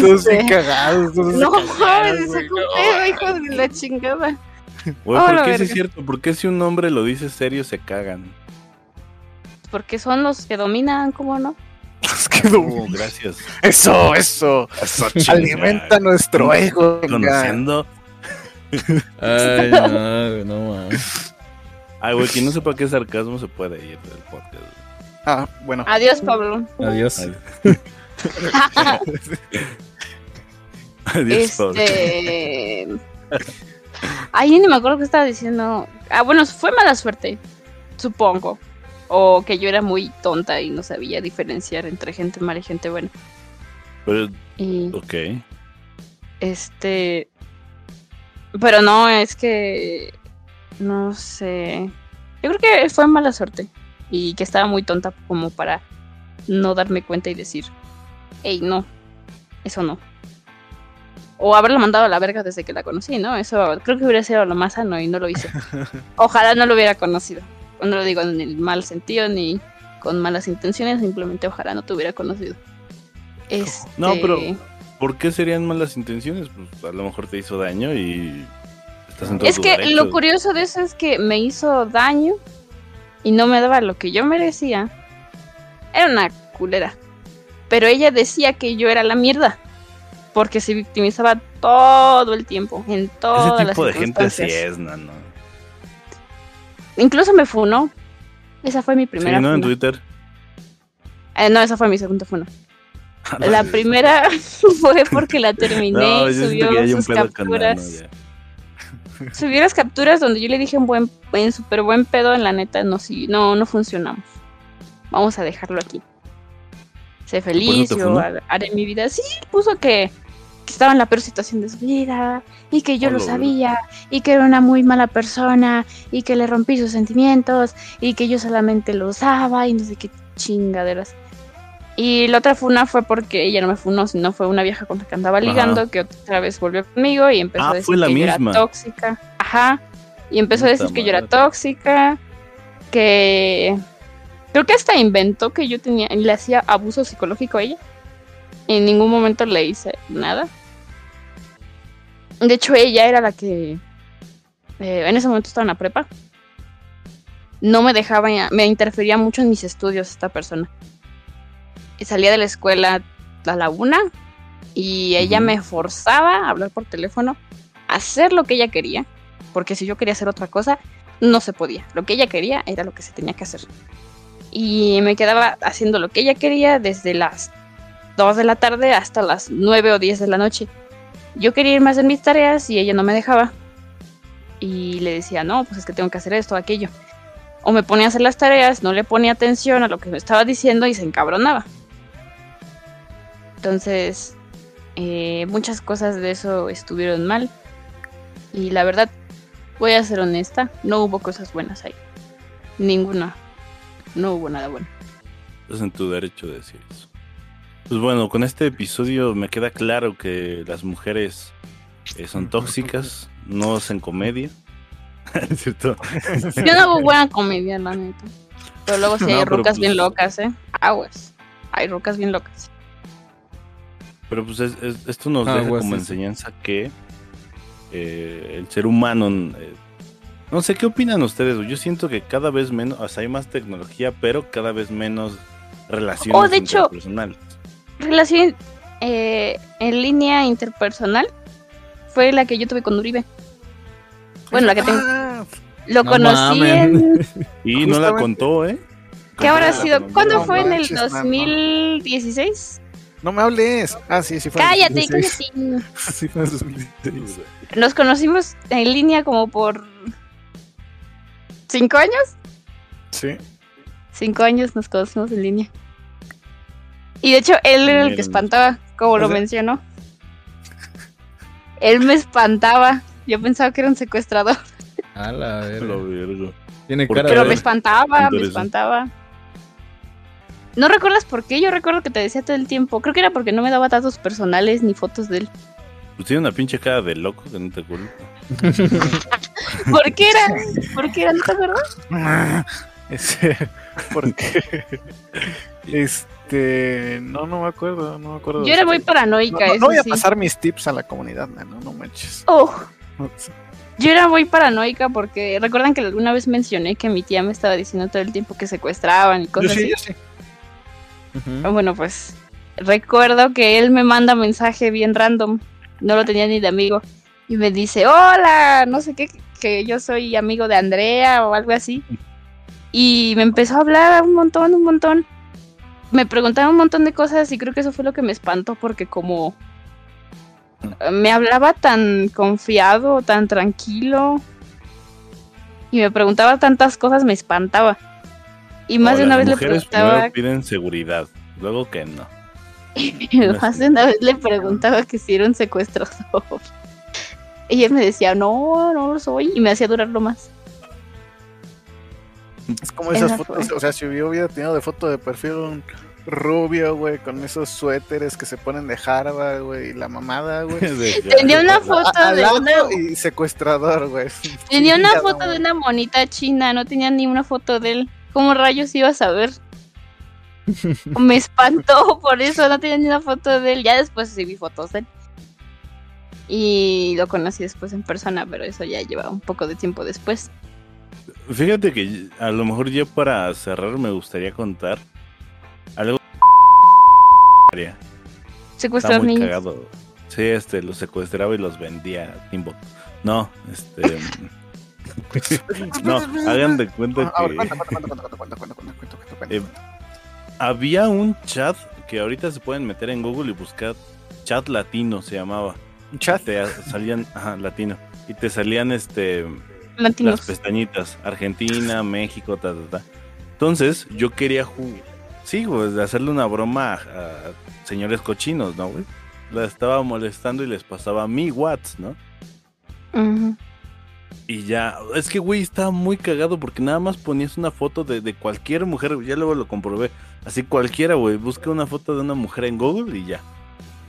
Todos Este, bien cagados. todos No mames, un pedo, hijo de la chingada. Güey, Oh, ¿por qué sí es cierto? ¿Por qué si un hombre lo dice serio se cagan? Porque son los que dominan, ¿cómo no? Oh, gracias. Eso, eso. Alimenta nuestro ego. Conociendo. Ay, no, no mames. Ay, güey, quien no sepa qué sarcasmo se puede ir del podcast. Ah, bueno. Adiós, Pablo. Adiós. Adiós, Pablo. este. Ay, ni me acuerdo qué estaba diciendo. Ah, bueno, fue mala suerte, supongo. O que yo era muy tonta y no sabía diferenciar entre gente mala y gente buena. Pero, Y ok. este. Pero no, es que. No sé. Yo creo que fue mala suerte. Y que estaba muy tonta como para no darme cuenta y decir, hey, no, eso no. O haberla mandado a la verga desde que la conocí, ¿no? Eso creo que hubiera sido lo más sano y no lo hice. Ojalá no lo hubiera conocido. No lo digo en el mal sentido ni con malas intenciones, simplemente ojalá no te hubiera conocido. Este... No, pero- ¿Por qué serían malas intenciones? Pues a lo mejor te hizo daño y estás en todo Es tu que derecho. lo curioso de eso es que me hizo daño y no me daba lo que yo merecía. Era una culera. Pero ella decía que yo era la mierda. Porque se victimizaba todo el tiempo, en todas Ese las tipo de gente sí es, Nano. Incluso me funó. Esa fue mi Sí, primera ¿no? En. Twitter. Eh, no, esa fue mi segunda funa. La primera fue porque la terminé No, y subió que sus capturas. Subí las capturas donde yo le dije en buen, en súper buen pedo, en la neta, no, si, no, no funcionamos. Vamos a dejarlo aquí. Sé feliz, yo haré mi vida. Sí, puso que, que estaba en la peor situación de su vida, y que yo Oh, lo sabía, y que era una muy mala persona, y que le rompí sus sentimientos, y que yo solamente lo usaba, y no sé qué chingaderas. Y la otra funa fue porque ella no me funó, sino fue una vieja con la que andaba Ajá. ligando, que otra vez volvió conmigo y empezó Ah, a decir fue la que yo era tóxica. Ajá. Y empezó a decir que yo era tóxica, que creo que hasta inventó que yo tenía, le hacía abuso psicológico a ella. En ningún momento le hice nada. De hecho, ella era la que eh, en ese momento estaba en la prepa. No me dejaba, me interfería mucho en mis estudios esta persona. Y salía de la escuela a la una y ella me forzaba a hablar por teléfono, a hacer lo que ella quería, porque si yo quería hacer otra cosa, no se podía. Lo que ella quería era lo que se tenía que hacer. Y me quedaba haciendo lo que ella quería desde las 2 de la tarde hasta las 9 o 10 de la noche. Yo quería ir más en mis tareas y ella no me dejaba. Y le decía, no, pues es que tengo que hacer esto, aquello. O me ponía a hacer las tareas, no le ponía atención a lo que me estaba diciendo y se encabronaba. Entonces, eh, muchas cosas de eso estuvieron mal. Y la verdad, voy a ser honesta, no hubo cosas buenas ahí. Ninguna. No hubo nada bueno. Estás en tu derecho de decir eso. Pues bueno, con este episodio me queda claro que las mujeres eh, son tóxicas, no hacen comedia. ¿Es cierto? Yo no hago buena comedia, la neta. Pero luego sí hay No, rucas bien pues- locas, ¿eh? Aguas. Hay rucas bien locas. Pero pues es- es- esto nos Ah, deja como sí, enseñanza que eh, el ser humano... eh, no sé, ¿qué opinan ustedes? Yo siento que cada vez menos, o sea, hay más tecnología, pero cada vez menos relaciones Oh, de hecho- interpersonales. Relación eh, en línea interpersonal fue la que yo tuve con Uribe. Bueno, la que tengo. Ah, Lo No conocí mamen. en. Y no la contó, ¿eh? ¿Qué habrá sido? ¿Cuándo No fue en el manches, mano. 2016? no me hables. Ah, sí, sí fue. en Cállate, 2016. cállate. Sí fue en 2016. Nos conocimos en línea como por. ¿Cinco años? Sí. Cinco años nos conocimos en línea. Y de hecho, él era el que espantaba, como lo sea- mencionó. Él me espantaba. Yo pensaba que era un secuestrador. A la verga. Lo vergo. Tiene ¿Por cara? Pero de. me espantaba, me espantaba. ¿No recuerdas por qué? Yo recuerdo que te decía todo el tiempo. Creo que era porque no me daba datos personales ni fotos de él. Pues tiene una pinche cara de loco que no te culpa. ¿Por qué era? ¿Por qué era? ¿No te acuerdas? Ese, porque este no no me acuerdo, no me acuerdo. Yo era muy No, paranoica, no, no voy a sí. pasar mis tips a la comunidad, no, no manches. Oh, yo era muy paranoica porque recuerdan que alguna vez mencioné que mi tía me estaba diciendo todo el tiempo que secuestraban y Yo cosas sí, así. yo sí. Bueno, pues recuerdo que él me manda mensaje bien random, no lo tenía ni de amigo, y me dice, hola, no sé qué, que yo soy amigo de Andrea o algo así. Y me empezó a hablar un montón, un montón. Me preguntaba un montón de cosas y creo que eso fue lo que me espantó porque como me hablaba tan confiado, tan tranquilo y me preguntaba tantas cosas, me espantaba. Y más No, de una vez le preguntaba piden seguridad, luego que no. Más de una vez le preguntaba que si era un secuestrador. Ella me decía, no, no lo soy. Y me hacía durarlo más. Es como esas Esa fotos, o sea, si yo hubiera tenido de foto de perfil un rubio, güey, con esos suéteres que se ponen de jarba, güey, y la mamada, güey. Tenía una foto A- de una, y secuestrador, güey. tenía una foto de una monita china, no tenía ni una foto de él. ¿Cómo rayos iba a saber? Me espantó por eso, no tenía ni una foto de él. Ya después sí vi fotos de él. Y lo conocí después en persona, pero eso ya lleva un poco de tiempo después. Fíjate que a lo mejor yo para cerrar me gustaría contar algo. Secuestrar niños. Cagado. Sí, este, los secuestraba y los vendía a Timbo. No, este. no, hagan de cuenta que. Había un chat que ahorita se pueden meter en Google y buscar chat latino, se llamaba. Chat. Te salían, latino. Y te salían este Latinos. las pestañitas. Argentina, México, ta, ta, ta. Entonces, yo quería jugar. Sí, de hacerle una broma a, a señores cochinos, ¿no, güey? La estaba molestando y les pasaba mi Whats, ¿no? Y ya, es que, güey, estaba muy cagado porque nada más ponías una foto de, de cualquier mujer, ya luego lo comprobé. Así cualquiera, güey, busca una foto de una mujer en Google y ya.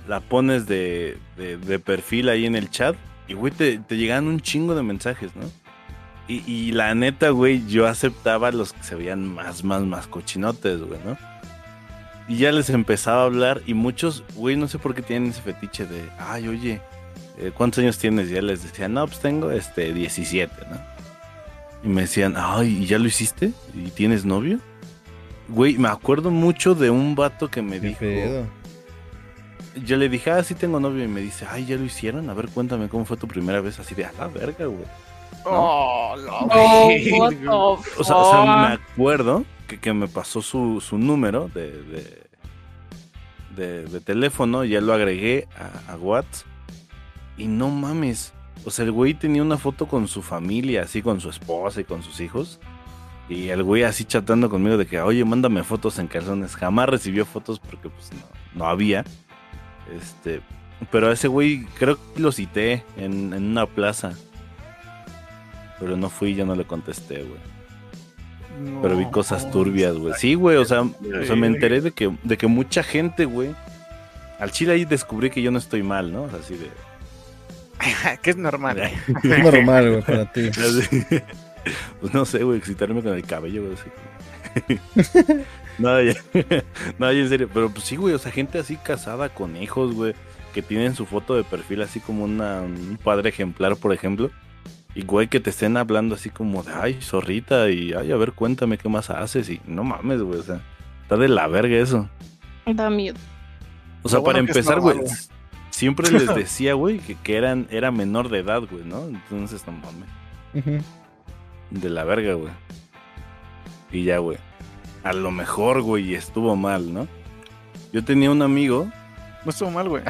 La pones de, de, de perfil ahí en el chat y, güey, te, te llegan un chingo de mensajes, ¿no? Y, y la neta, güey, yo aceptaba los que se veían más, más, más cochinotes, güey, ¿no? Y ya les empezaba a hablar y muchos, güey, no sé por qué tienen ese fetiche de, ay, oye, eh, ¿cuántos años tienes? Y ya les decía, no, pues tengo este 17, ¿no? Y me decían, ay, ¿y ya lo hiciste? ¿Y tienes novio? Güey, me acuerdo mucho de un vato que me Qué dijo, pedo. yo le dije, ah, sí tengo novio, y me dice, ay, ¿ya lo hicieron? A ver, cuéntame cómo fue tu primera vez, así de, a la verga, güey. Oh, la Oh, the O sea, o sea, me acuerdo que, que me pasó su, su número de, de, de- de teléfono, ya lo agregué a, a WhatsApp. Y no mames. O sea, el güey tenía una foto con su familia, así con su esposa y con sus hijos. Y el güey así chatando conmigo de que, oye, mándame fotos en calzones. Jamás recibió fotos porque pues no, no había. Este, pero a ese güey creo que lo cité en, en una plaza. Pero no fui, ya no le contesté, güey. Pero vi cosas turbias, güey. Sí, güey, o sea, o sea, me enteré de que, de que mucha gente, güey. Al chile ahí descubrí que yo no estoy mal, ¿no? O sea, así de. que es normal. Es normal, güey, para ti. así- pues no sé, güey, excitarme con el cabello, güey. así. no, ya, no, ya en serio, pero pues sí, güey, o sea, gente así casada con hijos, güey, que tienen su foto de perfil así como una, un padre ejemplar, por ejemplo. Y güey, que te estén hablando así como de, ay, zorrita, y ay, a ver, cuéntame qué más haces. Y no mames, güey, o sea, está de la verga eso. Da miedo. O sea, para empezar, güey, siempre les decía, güey, que, que eran, era menor de edad, güey, ¿no? Entonces, no mames. De la verga, güey. Y ya, güey. A lo mejor, güey, estuvo mal, ¿no? Yo tenía un amigo No estuvo mal, güey.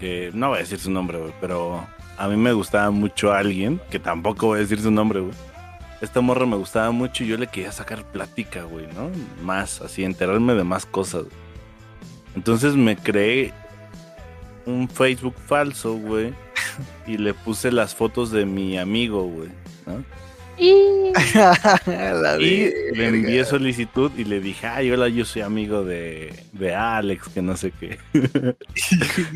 que no voy a decir su nombre, güey, pero a mí me gustaba mucho alguien, que tampoco voy a decir su nombre, güey. Esta morra me gustaba mucho y yo le quería sacar plática, güey, ¿no? Más, así, enterarme de más cosas. Entonces me creé un Facebook falso, güey, y le puse las fotos de mi amigo, güey, ¿no? Y La Y le envié solicitud y le dije, ay, hola, yo soy amigo de, de Alex, que no sé qué.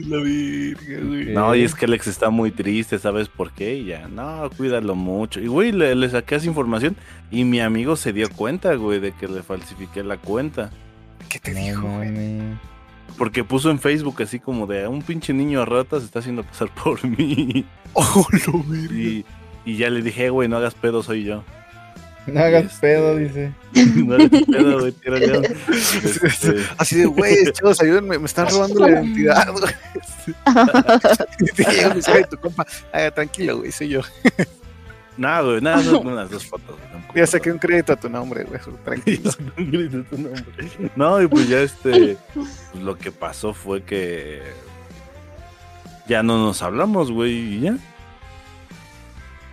La verga, güey. No, y es que Alex está muy triste, ¿sabes por qué? Y ya, no, cuídalo mucho. Y, güey, le, le saqué esa información y mi amigo se dio cuenta, güey, de que le falsifiqué la cuenta. ¿Qué te No dijo, güey? Porque puso en Facebook así como de, un pinche niño a rata se está haciendo pasar por mí. Oh, lo verga. Y, y ya le dije, "Eh, güey, no hagas pedo, soy yo. No hagas Este- pedo, dice. no hagas pedo, güey, tírale. Este, Así de, güey, chavos, ayúdenme, me están robando la identidad, güey. Y te llega un mensaje de tu compa. Ah, tranquilo, güey, soy yo. nada, güey, nada, no, no, unas dos fotos. güey. Ya saqué un crédito a tu nombre, güey. Tranquilo. No, y pues ya este, pues lo que pasó fue que ya no nos hablamos, güey, y ya.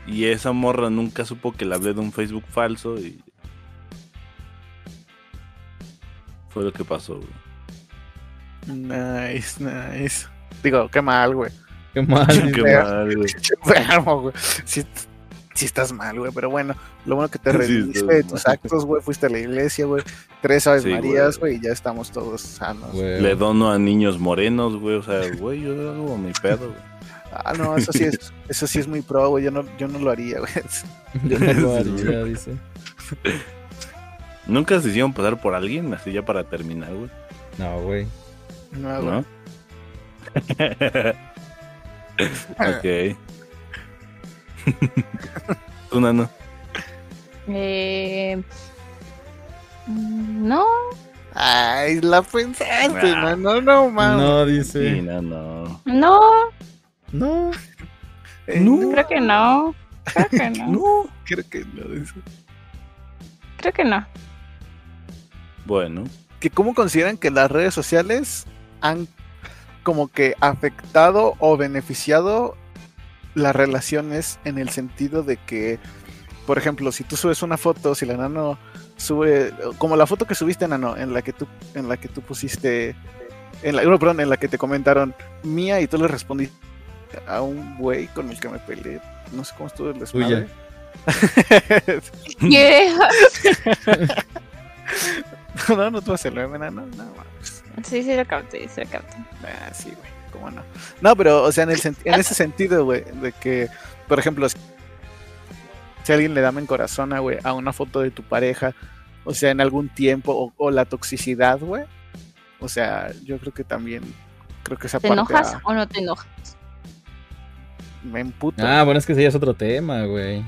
Y esa morra nunca supo que le hablé de un Facebook falso y fue lo que pasó, güey. Nice, nice. Digo, qué mal, güey. Qué mal. Qué mal, güey. enfermo, güey. Sí, sí estás mal, güey, pero bueno, lo bueno que te Sí, estás de tus mal. actos, güey, fuiste a la iglesia, güey, tres aves Sí, marías, güey. güey, y ya estamos todos sanos. Güey. Le dono a niños morenos, güey, o sea, güey, yo hago mi pedo, güey. Ah, no, eso sí es, eso sí es muy pro, güey, yo no, yo no lo haría, güey. Yo no lo haría, dice. Nunca se hicieron pasar por alguien, así ya para terminar, güey. No, güey. No, güey. ¿No? ok. Tú, Nano. eh, no, Ay, la pensaste, Ah. no, no, no, mames. No, Sí, dice. Nano. no, No. Eh, no. creo que no. Creo que no. No. creo que no. Creo que no. Bueno. que cómo consideran que las redes sociales han como que afectado o beneficiado las relaciones en el sentido de que, por ejemplo, si tú subes una foto, si la nano sube, como la foto que subiste, nano, en la que tú, en la que tú pusiste, en la, no, perdón, en la que te comentaron mía y tú le respondiste a un güey con el que me peleé, no sé cómo estuvo el desmadre. Yeah. no, no te vas a hacerlo, nano, no, mames. Sí, sí lo capté, sí lo capté. Ah, sí, güey, cómo no. No, pero, o sea, en, el sen- en ese sentido, güey, de que, por ejemplo, si alguien le da en corazón, güey, a una foto de tu pareja, o sea, en algún tiempo, o, o la toxicidad, güey, o sea, yo creo que también, creo que esa ¿Te parte enojas ah, o no te enojas? Me emputa. Ah, bueno, es que ese ya es otro tema, güey.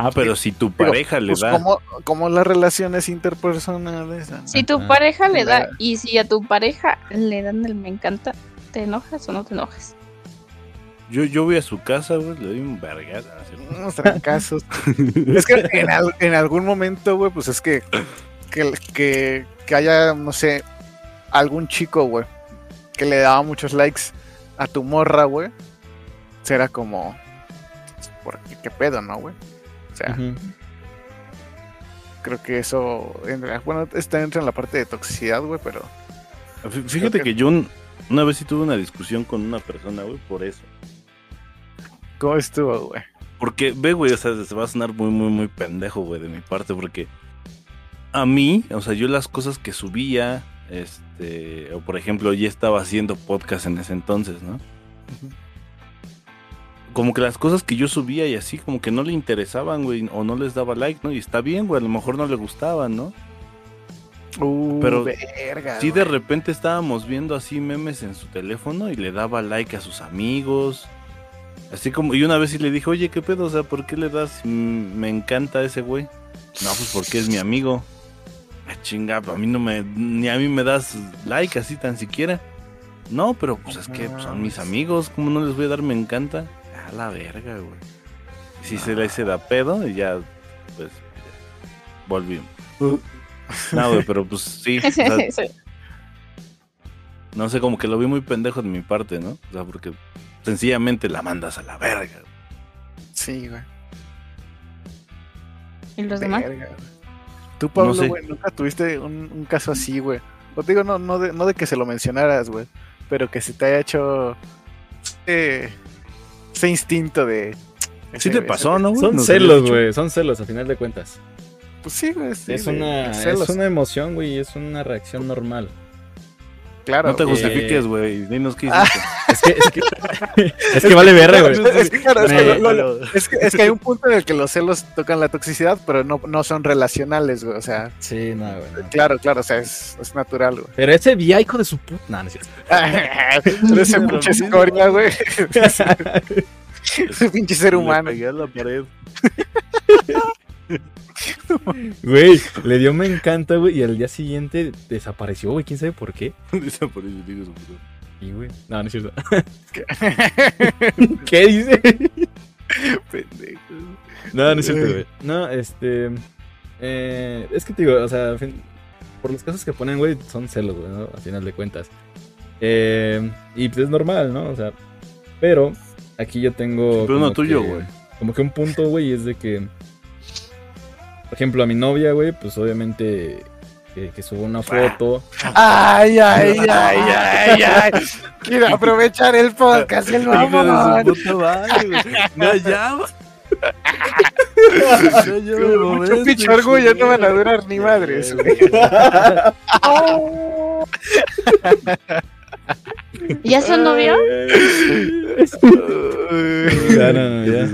Ah, pero si tu pareja le pues, da. como, como las relaciones interpersonales. ah, Si tu Ajá. pareja le da y si a tu pareja le dan el me encanta, ¿te enojas o no te enojas? Yo, yo voy a su casa, güey, le doy un vergazo. unos trancazos. es que en, al- en algún momento, güey, pues es que, que, que, que haya, no sé, algún chico, güey, que le daba muchos likes a tu morra, güey, será como, ¿por qué, qué pedo, no, güey? O sea, creo que eso, entra- bueno, está entra en la parte de toxicidad, güey, pero Fí- Fíjate que yo un- una vez sí tuve una discusión con una persona, güey, por eso. ¿cómo estuvo, güey? Porque, ve, güey, o sea, se va a sonar muy, muy, muy pendejo, güey, de mi parte, porque a mí, o sea, yo las cosas que subía, este, o por ejemplo, ya estaba haciendo podcast en ese entonces, ¿no? Como que las cosas que yo subía y así, como que no le interesaban, güey, o no les daba like, ¿no? Y está bien, güey, a lo mejor no le gustaban, ¿no? Uh, Pero verga, Sí, de repente estábamos viendo así memes en su teléfono y le daba like a sus amigos. Así como, y una vez sí le dije, oye, ¿qué pedo? O sea, ¿por qué le das? mm, me encanta ese güey. No, pues porque es mi amigo. Ah, chinga, a mí no me, ni a mí me das like así tan siquiera. No, pero pues es que son mis amigos, ¿cómo no les voy a dar me encanta? A la verga, güey. Si se le hice da pedo y ya, pues, volvimos. No, güey, pero pues sí. o sea, Sí. no sé, como que lo vi muy pendejo de mi parte, ¿no? O sea, porque sencillamente la mandas a la verga. Sí, güey. ¿Y los demás? Verga, güey. Tú, Pablo, sé. güey, nunca tuviste un, un caso así, güey. O te digo, no, no, de, no de que se lo mencionaras, güey, pero que se te haya hecho ese, ese instinto de... Sí te pasó, ¿no? güey? Son Nos celos, güey. Son celos, a final de cuentas. Pues sí, güey. sí, es, una, es una emoción, güey. Es una reacción normal. Claro. No te Eh, justifiques, güey. Dinos qué Ah. hiciste. Es que, es que, es que vale verga, güey. Es que, claro, es que Me- lo- lo- Es que, es que hay un punto en el que los celos tocan la toxicidad, pero no, no son relacionales, güey. O sea, Sí, no, güey. no. claro, claro, o sea, es, es natural, güey. Pero ese vía, hijo de su puta. No, no es cierto. Pero ese pinche escoria, güey. Ese pinche ser humano. Le pegué a la pared. Güey, le dio me encanta, güey. Y al día siguiente desapareció, güey. ¿Quién sabe por qué? Eso, digo, su puta. Y, güey. No, no es cierto. ¿Qué dice? Pendejo. No, no es cierto, güey. No, este. eh, es que te digo, o sea, por los casos que ponen, güey, son celos, güey, ¿no? A final de cuentas. Eh, y pues es normal, ¿no? O sea, pero aquí yo tengo. Pero no tuyo, güey. Como que un punto, güey, es de que. Por ejemplo, a mi novia, güey, pues obviamente. Que, que subo una foto. Ay, ay, ay, ay, ay. Quiero aprovechar el podcast, el mamón. No, ya, ya me Mucho pinche orgullo, no van a durar ni madres, güey. ¿Ya son novio? Ya, no, no, ya.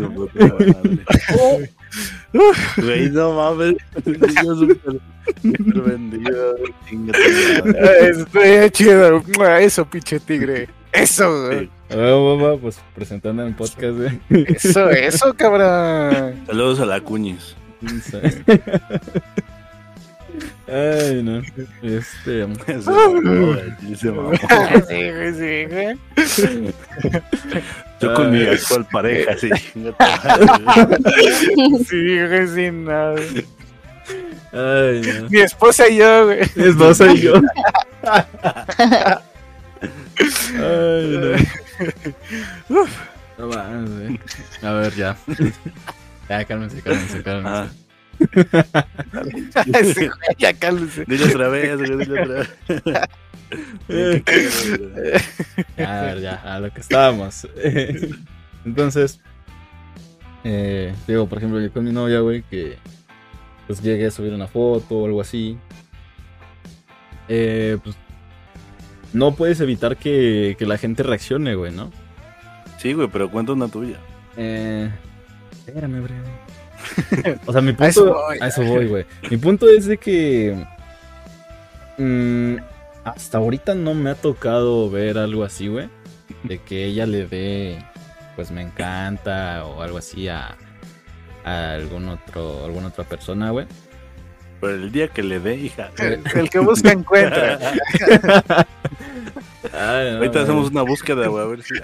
Güey, no mames. Yo súper súper vendido. Estoy chido. Eso, pinche tigre. Eso, güey. A ver, mamá, pues presentando en el podcast, güey. Eso, eso, cabrón. Saludos a la Cuñis. Ay, no. Este. Ese mamó, ese mamó. Sí, güey, sí, güey. Yo con mi actual pareja, sí. Sí, güey, sí, no. Ay, no. Mi esposa y yo, güey. Mi esposa y yo. Ay, no. No mames, güey. A ver, ya. Ya, cálmense, cálmense, cálmense. Ah, Sí, ya cálmese. dile otra vez, güey, dile otra vez. A ver, ya, a lo que estábamos. Entonces, eh, digo, por ejemplo, yo con mi novia, güey, que pues llegué a subir una foto o algo así. Eh, pues no puedes evitar que, que la gente reaccione, güey, ¿no? Sí, güey, pero cuenta una tuya. Eh, espérame, bre. O sea, mi punto. A eso voy. a eso voy, güey. Mi punto es de que. mm, hasta ahorita no me ha tocado ver algo así, güey. De que ella le dé. Pues me encanta. O algo así a. A algún otro. Alguna otra persona, güey. Pero el día que le dé, hija. El que busca encuentra. Ay, no, Ahorita hacemos una búsqueda, güey, a ver si.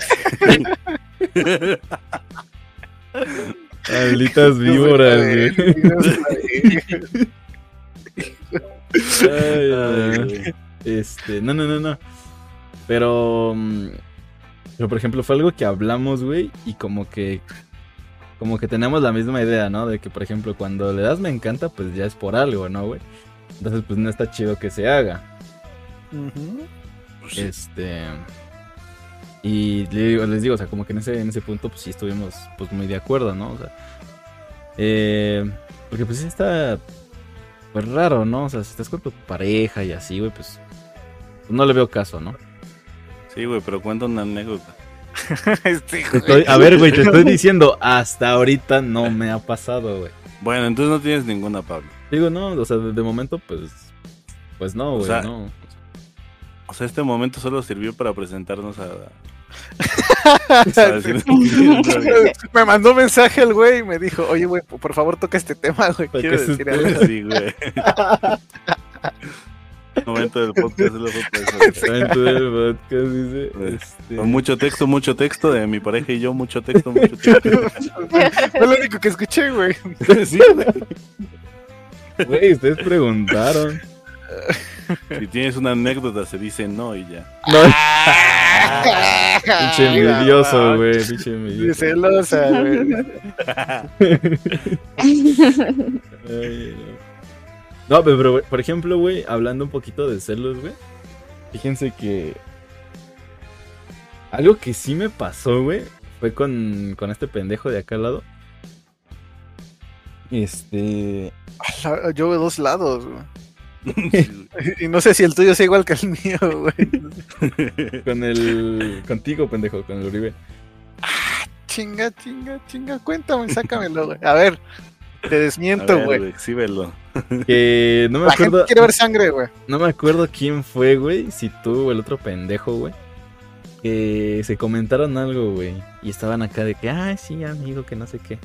Malditas víboras, güey. Ay, Ay. Este, no, no, no, no. Pero, mm, pero por ejemplo, fue algo que hablamos, güey, y como que, como que tenemos la misma idea, ¿no? De que, por ejemplo, cuando le das me encanta, pues ya es por algo, ¿no, güey? Entonces, pues no está chido que se haga. Pues sí. Este. Y les digo, o sea, como que en ese, en ese punto, pues sí estuvimos pues muy de acuerdo, ¿no? O sea. eh, porque pues sí está. Pues raro, ¿no? O sea, si estás con tu pareja y así, güey, pues. no le veo caso, ¿no? Sí, güey, pero cuenta una anécdota. Este, estoy- a ver, güey, te estoy diciendo, hasta ahorita no me ha pasado, güey. Bueno, entonces no tienes ninguna, Pablo. Digo, no, o sea, de, de momento, pues. Pues no, O güey, sea, no. O sea, este momento solo sirvió para presentarnos a. Me mandó un mensaje el güey y me dijo, oye, güey, por favor toca este tema, güey. Quiero decir tema. algo. Sí, güey. El momento del podcast eso. Dentro del podcast dice. Güey. Este, Con mucho texto, mucho texto de mi pareja y yo, mucho texto, mucho texto. Fue lo único que escuché, güey. Sí, güey. Güey, ustedes preguntaron. Si tienes una anécdota, se dice no y ya. No, pinche envidioso, güey. Pinche envidioso. celosa, güey. No. Pero, por ejemplo, güey, hablando un poquito de celos, güey. Fíjense que. Algo que sí me pasó, güey, fue con, con este pendejo de acá al lado. Este. Yo veo dos lados, güey. Y no sé si el tuyo es igual que el mío, güey. Con el. Contigo, pendejo, con el Uribe. Chinga, chinga, chinga. Cuéntame, sácamelo, güey. A ver, te desmiento, güey. exhíbelo. Que no me La gente acuerdo. quiere ver sangre, güey. No me acuerdo quién fue, güey. Si tú o el otro pendejo, güey. Que se comentaron algo, güey. Y estaban acá de que, ay, sí, amigo, que no sé qué.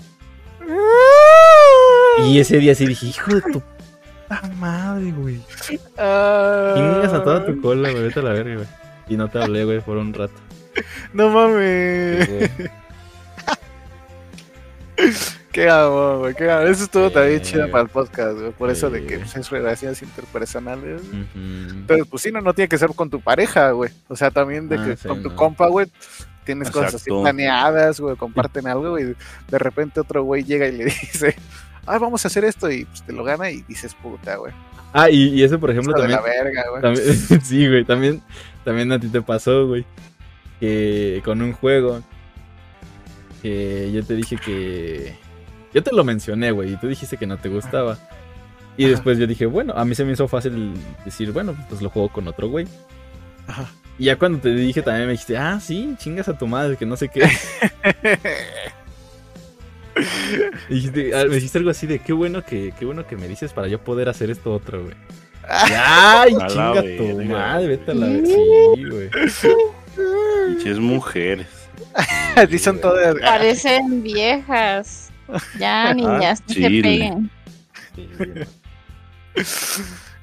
Y ese día sí dije, hijo de tu puta madre, güey. Ah, Chingas a toda tu cola, güey. Vete a la verga, güey. Y no te hablé, güey, por un rato. No mames. Qué amor, güey. Qué amor. Eso estuvo también chido para el podcast, güey. Por eso de que pues, es relaciones interpersonales. Pero pues sí, no, no tiene que ser con tu pareja, güey. O sea, también de Ah, que sí, con tu compa, güey, tienes cosas así planeadas, güey, comparten algo, güey. De repente otro güey llega y le dice, ay, vamos a hacer esto, y pues te lo gana y dices, puta, güey. Ah, y, y eso, por ejemplo, Hijo de también. la verga, güey. También- sí, güey, también, también a ti te pasó, güey. Que con un juego. Que yo te dije que. Yo te lo mencioné, güey, y tú dijiste que no te gustaba. Y Ajá. después yo dije, bueno, a mí se me hizo fácil decir, bueno, pues lo juego con otro güey. Ajá. Y ya cuando te dije también me dijiste, ah, sí, chingas a tu madre, que no sé qué. Y dijiste- ah, me dijiste algo así de, qué bueno que, qué bueno que me dices para yo poder hacer esto otro, güey. Ay, A la chinga tu madre, vete a la vez. Sí, güey. Pinches mujeres. Así son todas. Parecen viejas. Ya, niñas, no se peguen. Sí.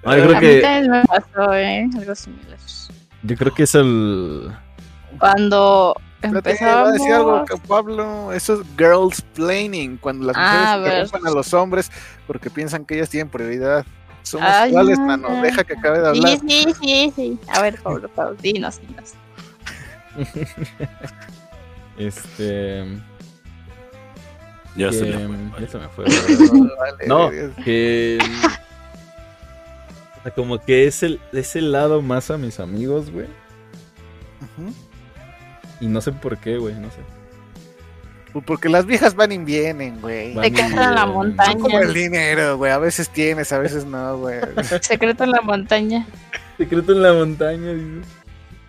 No, yo A creo mí que, también me pasó, ¿eh? Algo similar. yo creo que es el. Cuando Va a empezamos... decir algo, Pablo. Eso es girls planning, cuando las mujeres Ah, a ver. interrumpen a los hombres porque piensan que ellas tienen prioridad. Somos Ay, iguales, no, mano. no. Deja que acabe de hablar. Sí, sí, sí, sí. A ver, Pablo, Pablo, dinos, dinos. Este. Ya que- se le fue. ya se me fue. Vale, No, Dios. que. como que es el, es el lado más a mis amigos, güey. Ujú. Y no sé por qué, güey, no sé. Pues Porque las viejas van y vienen, güey. Quedas en la bien. Son montaña. como el dinero, güey. A veces tienes, a veces no, güey. Secreto en la montaña. Secreto en la montaña, dice.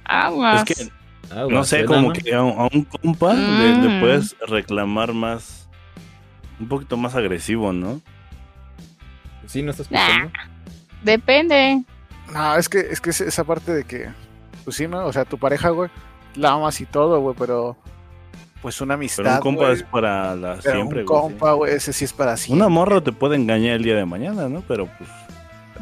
Aguas. Es que Ah, no sé, como que a, un- a un compa le, le Mm. puedes reclamar más. Un poquito más agresivo, ¿no? Sí, no estás Nah. Depende. No, es que, es que es esa parte de que, pues sí, ¿no? O sea, tu pareja, güey, la amas y todo, güey, pero pues una amistad. Pero un compa es para la pero siempre, un compa, güey, ese sí es para siempre. Una morra te puede engañar el día de mañana, ¿no? Pero pues,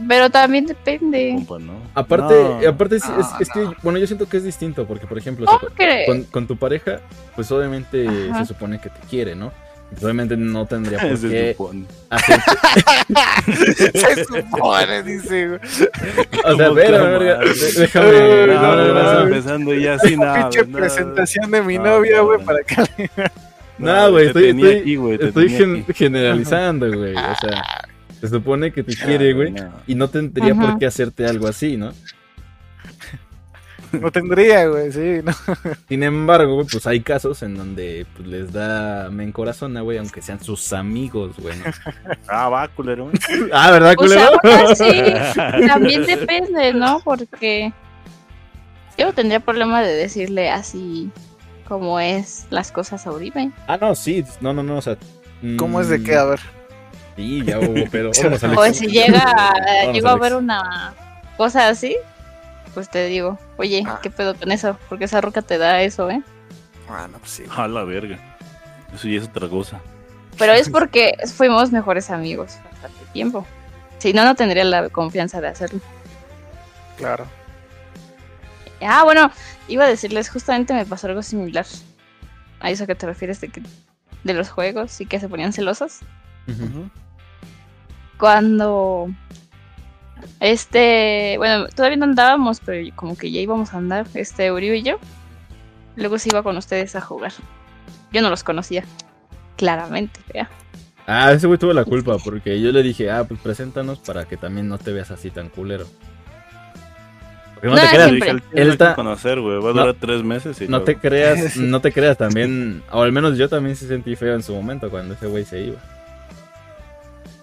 Pero también depende. compa, ¿no? Aparte, No. aparte es, No, es que, no. bueno, yo siento que es distinto, porque por ejemplo, o sea, ¿Cómo crees? con, con tu pareja, pues obviamente Ajá. se supone que te quiere, ¿no? Obviamente no tendría por Se qué supone. Se supone, dice, güey. O sea, Como verga, déjame... No, no, no, vas empezando ya así. Pinche no, presentación de mi no, novia, no, güey, no. para que No, güey, estoy, estoy, aquí, güey, te estoy tenía gen- aquí. generalizando, güey. O sea, se supone que te quiere, güey, No. y no tendría por qué hacerte algo así, ¿no? No tendría, güey, sí, ¿no? Sin embargo, güey, pues hay casos en donde pues, les da men corazón, güey, aunque sean sus amigos, güey. ¿no? Ah, va, culero. ah, ¿verdad, O sea, culero? bueno, sí, también depende, ¿no? Porque yo no tendría problema de decirle así como es las cosas a Uribe. Ah, no, sí. No, no, no. O sea. ¿Cómo es de mm, qué? A ver. Sí, ya hubo, pero. vámonos, Alex. Pues si llega, Vamos, llegó a ver una cosa así, pues te digo, oye, Ah. ¿qué pedo con eso? Porque esa roca te da eso, ¿eh? Ah, no, pues sí. A la verga. Eso ya es otra cosa. Pero es porque fuimos mejores amigos bastante tiempo. Si no, no tendría la confianza de hacerlo. Claro. Ah, bueno, iba a decirles, justamente me pasó algo similar. A eso que te refieres de que de los juegos y que se ponían celosos. Cuando este, bueno, todavía no andábamos, pero como que ya íbamos a andar, este Uribe y yo. Luego se iba con ustedes a jugar. Yo no los conocía. Claramente, vea. Ah, ese güey tuvo la culpa porque yo le dije, ah, pues preséntanos para que también no te veas así tan culero. Porque no, No, te creas. Dije, Él ta- conocer, güey. Va a No. durar tres meses y no luego- te creas, no te creas también, o al menos yo también se sentí feo en su momento cuando ese güey se iba.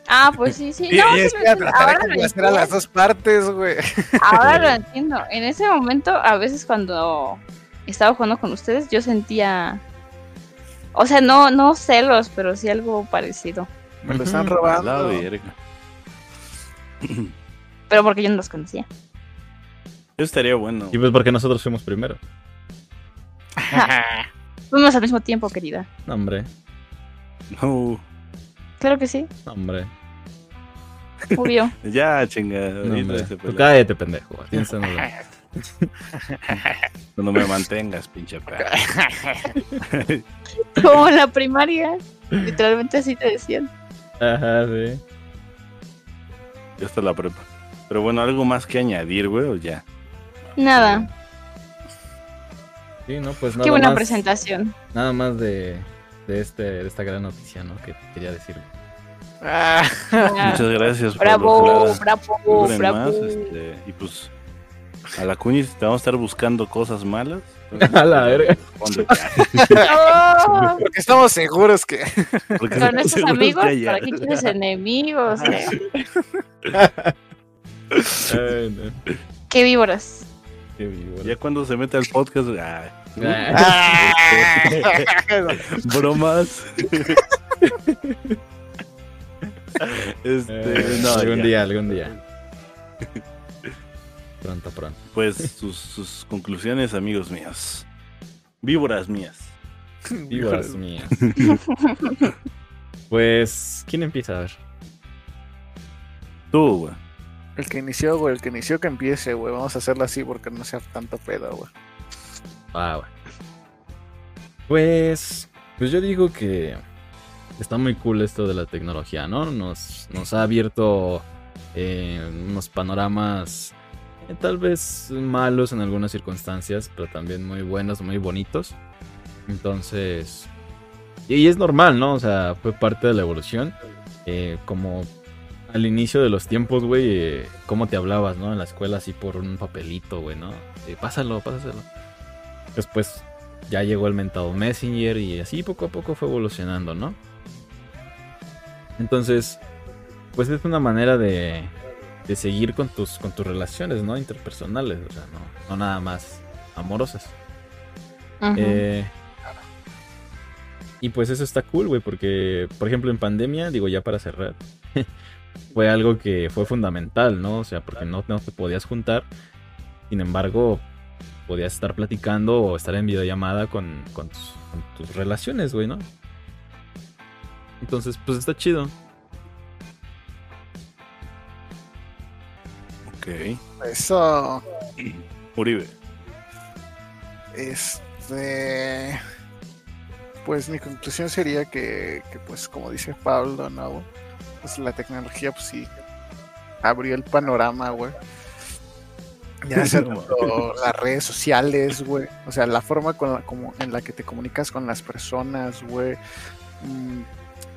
Ah, pues sí, sí. Y, No, y sí es que a entiendo. tratar de Ahora lo complacer a las entiendo. dos partes, güey. Ahora lo entiendo. En ese momento, a veces cuando estaba jugando con ustedes, yo sentía. O sea, no, no celos, pero sí algo parecido. Me lo están robando. verga. Pero porque yo no los conocía. Eso estaría bueno. Y pues porque nosotros fuimos primero. Fuimos al mismo tiempo, querida. No, hombre, No, Claro que sí, no, hombre, obvio. ya, chinga. no, cállate, pendejo. Cuando me mantengas, pinche perro. Como en la primaria. Literalmente así te decían. Ajá, sí. Ya está la prepa. Pero bueno, algo más que añadir, güey, o ya. Nada. Sí, no, pues nada Qué buena más, presentación. Nada más de, de, este, de esta gran noticia, ¿no? Que quería decir. Ah, Ah, Muchas gracias por Bravo, bravo, bravo. más, este, y pues a la Cuñis te vamos a estar buscando cosas malas. A la verga. Oh, porque estamos seguros que. Porque con nuestros seguro amigos, que ¿para qué quieres enemigos? eh? Ay, no. Qué víboras. Qué. Ya cuando se mete al podcast, ah, Ah. Ah. bromas. este, Eh, no, algún ya. día, algún día. Pronto, pronto. Pues sus, sus conclusiones, amigos míos. Víboras mías. Víboras mías. Pues, ¿quién empieza a ver? Tú, güey. El que inició, güey, el que inició que empiece, güey. Vamos a hacerlo así porque no sea tanto pedo, güey. Ah, bueno. Pues, pues yo digo que está muy cool esto de la tecnología, ¿no? Nos, nos ha abierto eh, unos panoramas eh, tal vez malos en algunas circunstancias, pero también muy buenos, muy bonitos. Entonces, y, es normal, ¿no? O sea, fue parte de la evolución. Eh, como al inicio de los tiempos, güey, eh, cómo te hablabas, ¿no? En la escuela así por un papelito, güey, ¿no? Pásalo, pásalo. Después ya llegó el mentado Messenger y así poco a poco fue evolucionando, ¿no? Entonces, pues es una manera de, de seguir con tus, con tus relaciones, ¿no? Interpersonales, o sea, no, no nada más amorosas. Ujú. Eh, y pues eso está cool, güey, porque, por ejemplo, en pandemia, digo ya para cerrar, fue algo que fue fundamental, ¿no? O sea, porque no, no te podías juntar, sin embargo, podías estar platicando o estar en videollamada con, con, tus, con tus relaciones, güey, ¿no? Entonces, pues está chido. Ok. Eso. Uribe. Este. Pues mi conclusión sería que, que, pues, como dice Pablo, ¿no? Pues la tecnología, pues sí, abrió el panorama, güey. Ya sea las redes sociales, güey. O sea, la forma con la, como, en la que te comunicas con las personas, güey. Mm,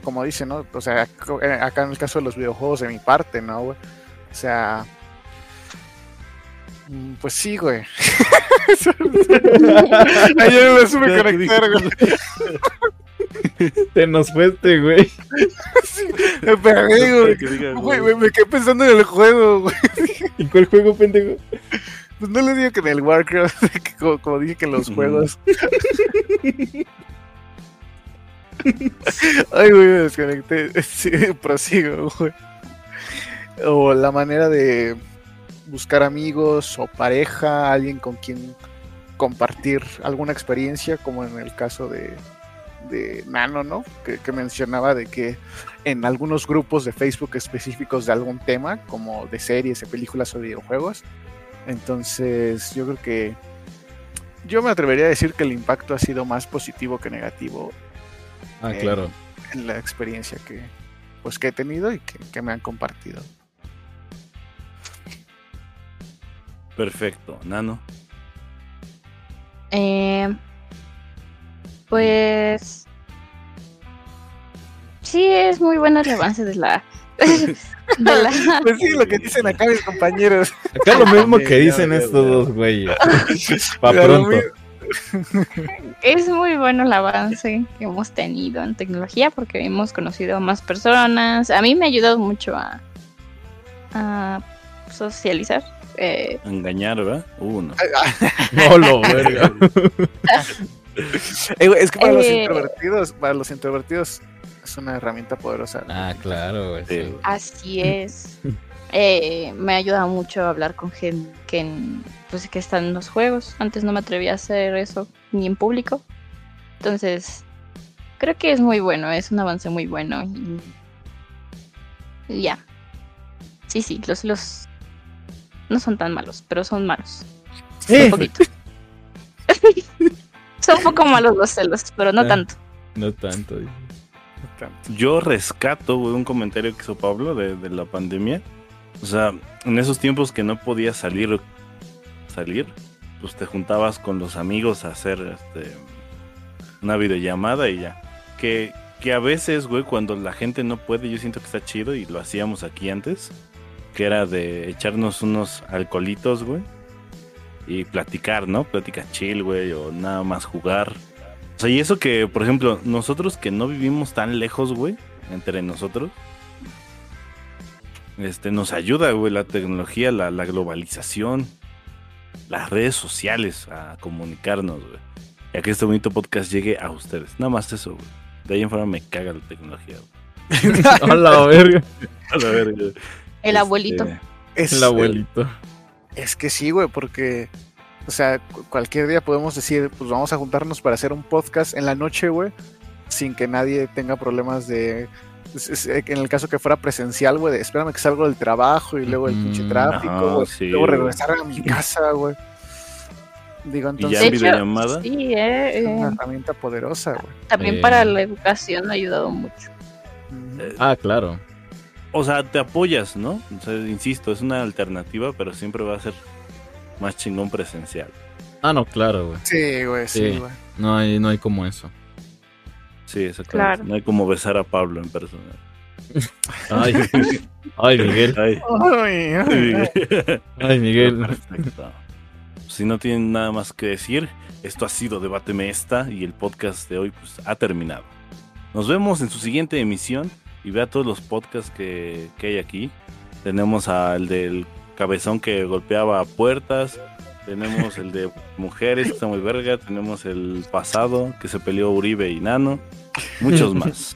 como dice, ¿no? O sea, eh, acá en el caso de los videojuegos, de mi parte, ¿no, güey? O sea. mm, Pues sí, güey. Ayer me supe conectar, güey. Te nos fuiste, güey. Sí, me perdí, güey. Me, me quedé pensando en el juego, güey. ¿Y cuál juego, pendejo? Pues no le digo que en el Warcraft, como, como dije que en los juegos. Ay, güey, me desconecté. Sí, prosigo. O la manera de buscar amigos o pareja, alguien con quien compartir alguna experiencia, como en el caso de, de Nano, ¿no? Que, que mencionaba de que en algunos grupos de Facebook específicos de algún tema, como de series, de películas o videojuegos. Entonces, yo creo que yo me atrevería a decir que el impacto ha sido más positivo que negativo Ah, Eh, claro. en la experiencia que pues que he tenido y que, que me han compartido. Perfecto, Nano. Eh, pues sí es muy bueno el avance de la de la Pues sí, lo que dicen acá mis compañeros. Acá lo mismo que dicen estos dos güeyes. Pa' pronto. Es muy bueno el avance que hemos tenido en tecnología porque hemos conocido a más personas. A mí me ha ayudado mucho a, a socializar. Eh, Engañar, ¿verdad? Uh, no. No, lo verga. Es que para los Eh. introvertidos, para los introvertidos es una herramienta poderosa. Ah, claro, sí. Así es. Eh, me ayuda mucho a hablar con gente que, en- pues, que está en los juegos. Antes no me atrevía a hacer eso ni en público. Entonces, creo que es muy bueno, es un avance muy bueno. Y, y ya. Sí, sí, los, los no son tan malos, pero son malos. Eh. Un poquito. son un poco malos los celos, pero no Ah. tanto. No tanto. Yo rescato, un comentario que hizo Pablo de, de la pandemia. O sea, en esos tiempos que no podías salir, salir, pues te juntabas con los amigos a hacer este, una videollamada y ya. Que, que a veces, güey, cuando la gente no puede, yo siento que está chido y lo hacíamos aquí antes. Que era de echarnos unos alcoholitos, güey. Y platicar, ¿no? Plática chill, güey, o nada más jugar. O sea, y eso que, por ejemplo, nosotros que no vivimos tan lejos, güey, entre nosotros, este, nos ayuda, güey, la tecnología, la, la globalización, las redes sociales a comunicarnos, güey. Y a que este bonito podcast llegue a ustedes. Nada más eso, güey. De ahí en fuera me caga la tecnología, güey. Hola, verga. A la verga. El Este, abuelito. Es, El abuelito. Es que sí, güey, porque, o sea, cu- cualquier día podemos decir, pues vamos a juntarnos para hacer un podcast en la noche, güey, sin que nadie tenga problemas de. Eh, En el caso que fuera presencial, güey, espérame que salgo del trabajo y luego el pinche Ujú. tráfico, sí, luego regresar a mi casa, güey. Digo, ya entonces en De hecho, videollamada. sí, eh, es una eh, herramienta poderosa, güey. también Eh. para la educación ha ayudado mucho. Eh, Ah, claro. O sea, te apoyas, ¿no? O sea, insisto, es una alternativa, pero siempre va a ser más chingón presencial. Ah, no, claro, güey. Sí, güey, sí, Sí. güey. No hay, no hay como eso. Sí, exactamente. Claro. No hay como besar a Pablo en persona. Ay, ay, Miguel. Ay, Ay, ay, ay. Ay, Miguel. Perfecto. Si no tienen nada más que decir, esto ha sido Debáteme Esta y el podcast de hoy pues, ha terminado. Nos vemos en su siguiente emisión y vea todos los podcasts que, que hay aquí. Tenemos al del cabezón que golpeaba puertas. Tenemos el de mujeres que está muy verga. Tenemos el pasado que se peleó Uribe y Nano. Muchos más.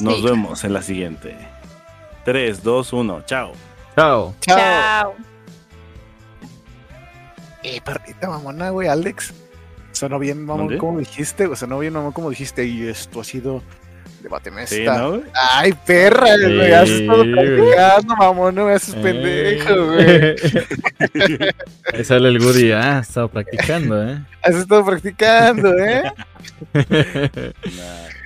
Nos Sí. vemos en la siguiente. 3, 2, 1. Chao. Chao. Chao. Eh, perrita mamona, güey, Alex. Sonó bien, mamón, ¿Dónde? como dijiste, o sonó bien, mamón, como dijiste, y esto ha sido Sí, esta. ¿no? güey? Ay, perra, Sí, güey, has estado güey. practicando, mamón, no me haces pendejo, güey. Eh. Ahí sale el Goody. Ah, estaba practicando, ¿eh? Has estado practicando, ¿eh? Nah.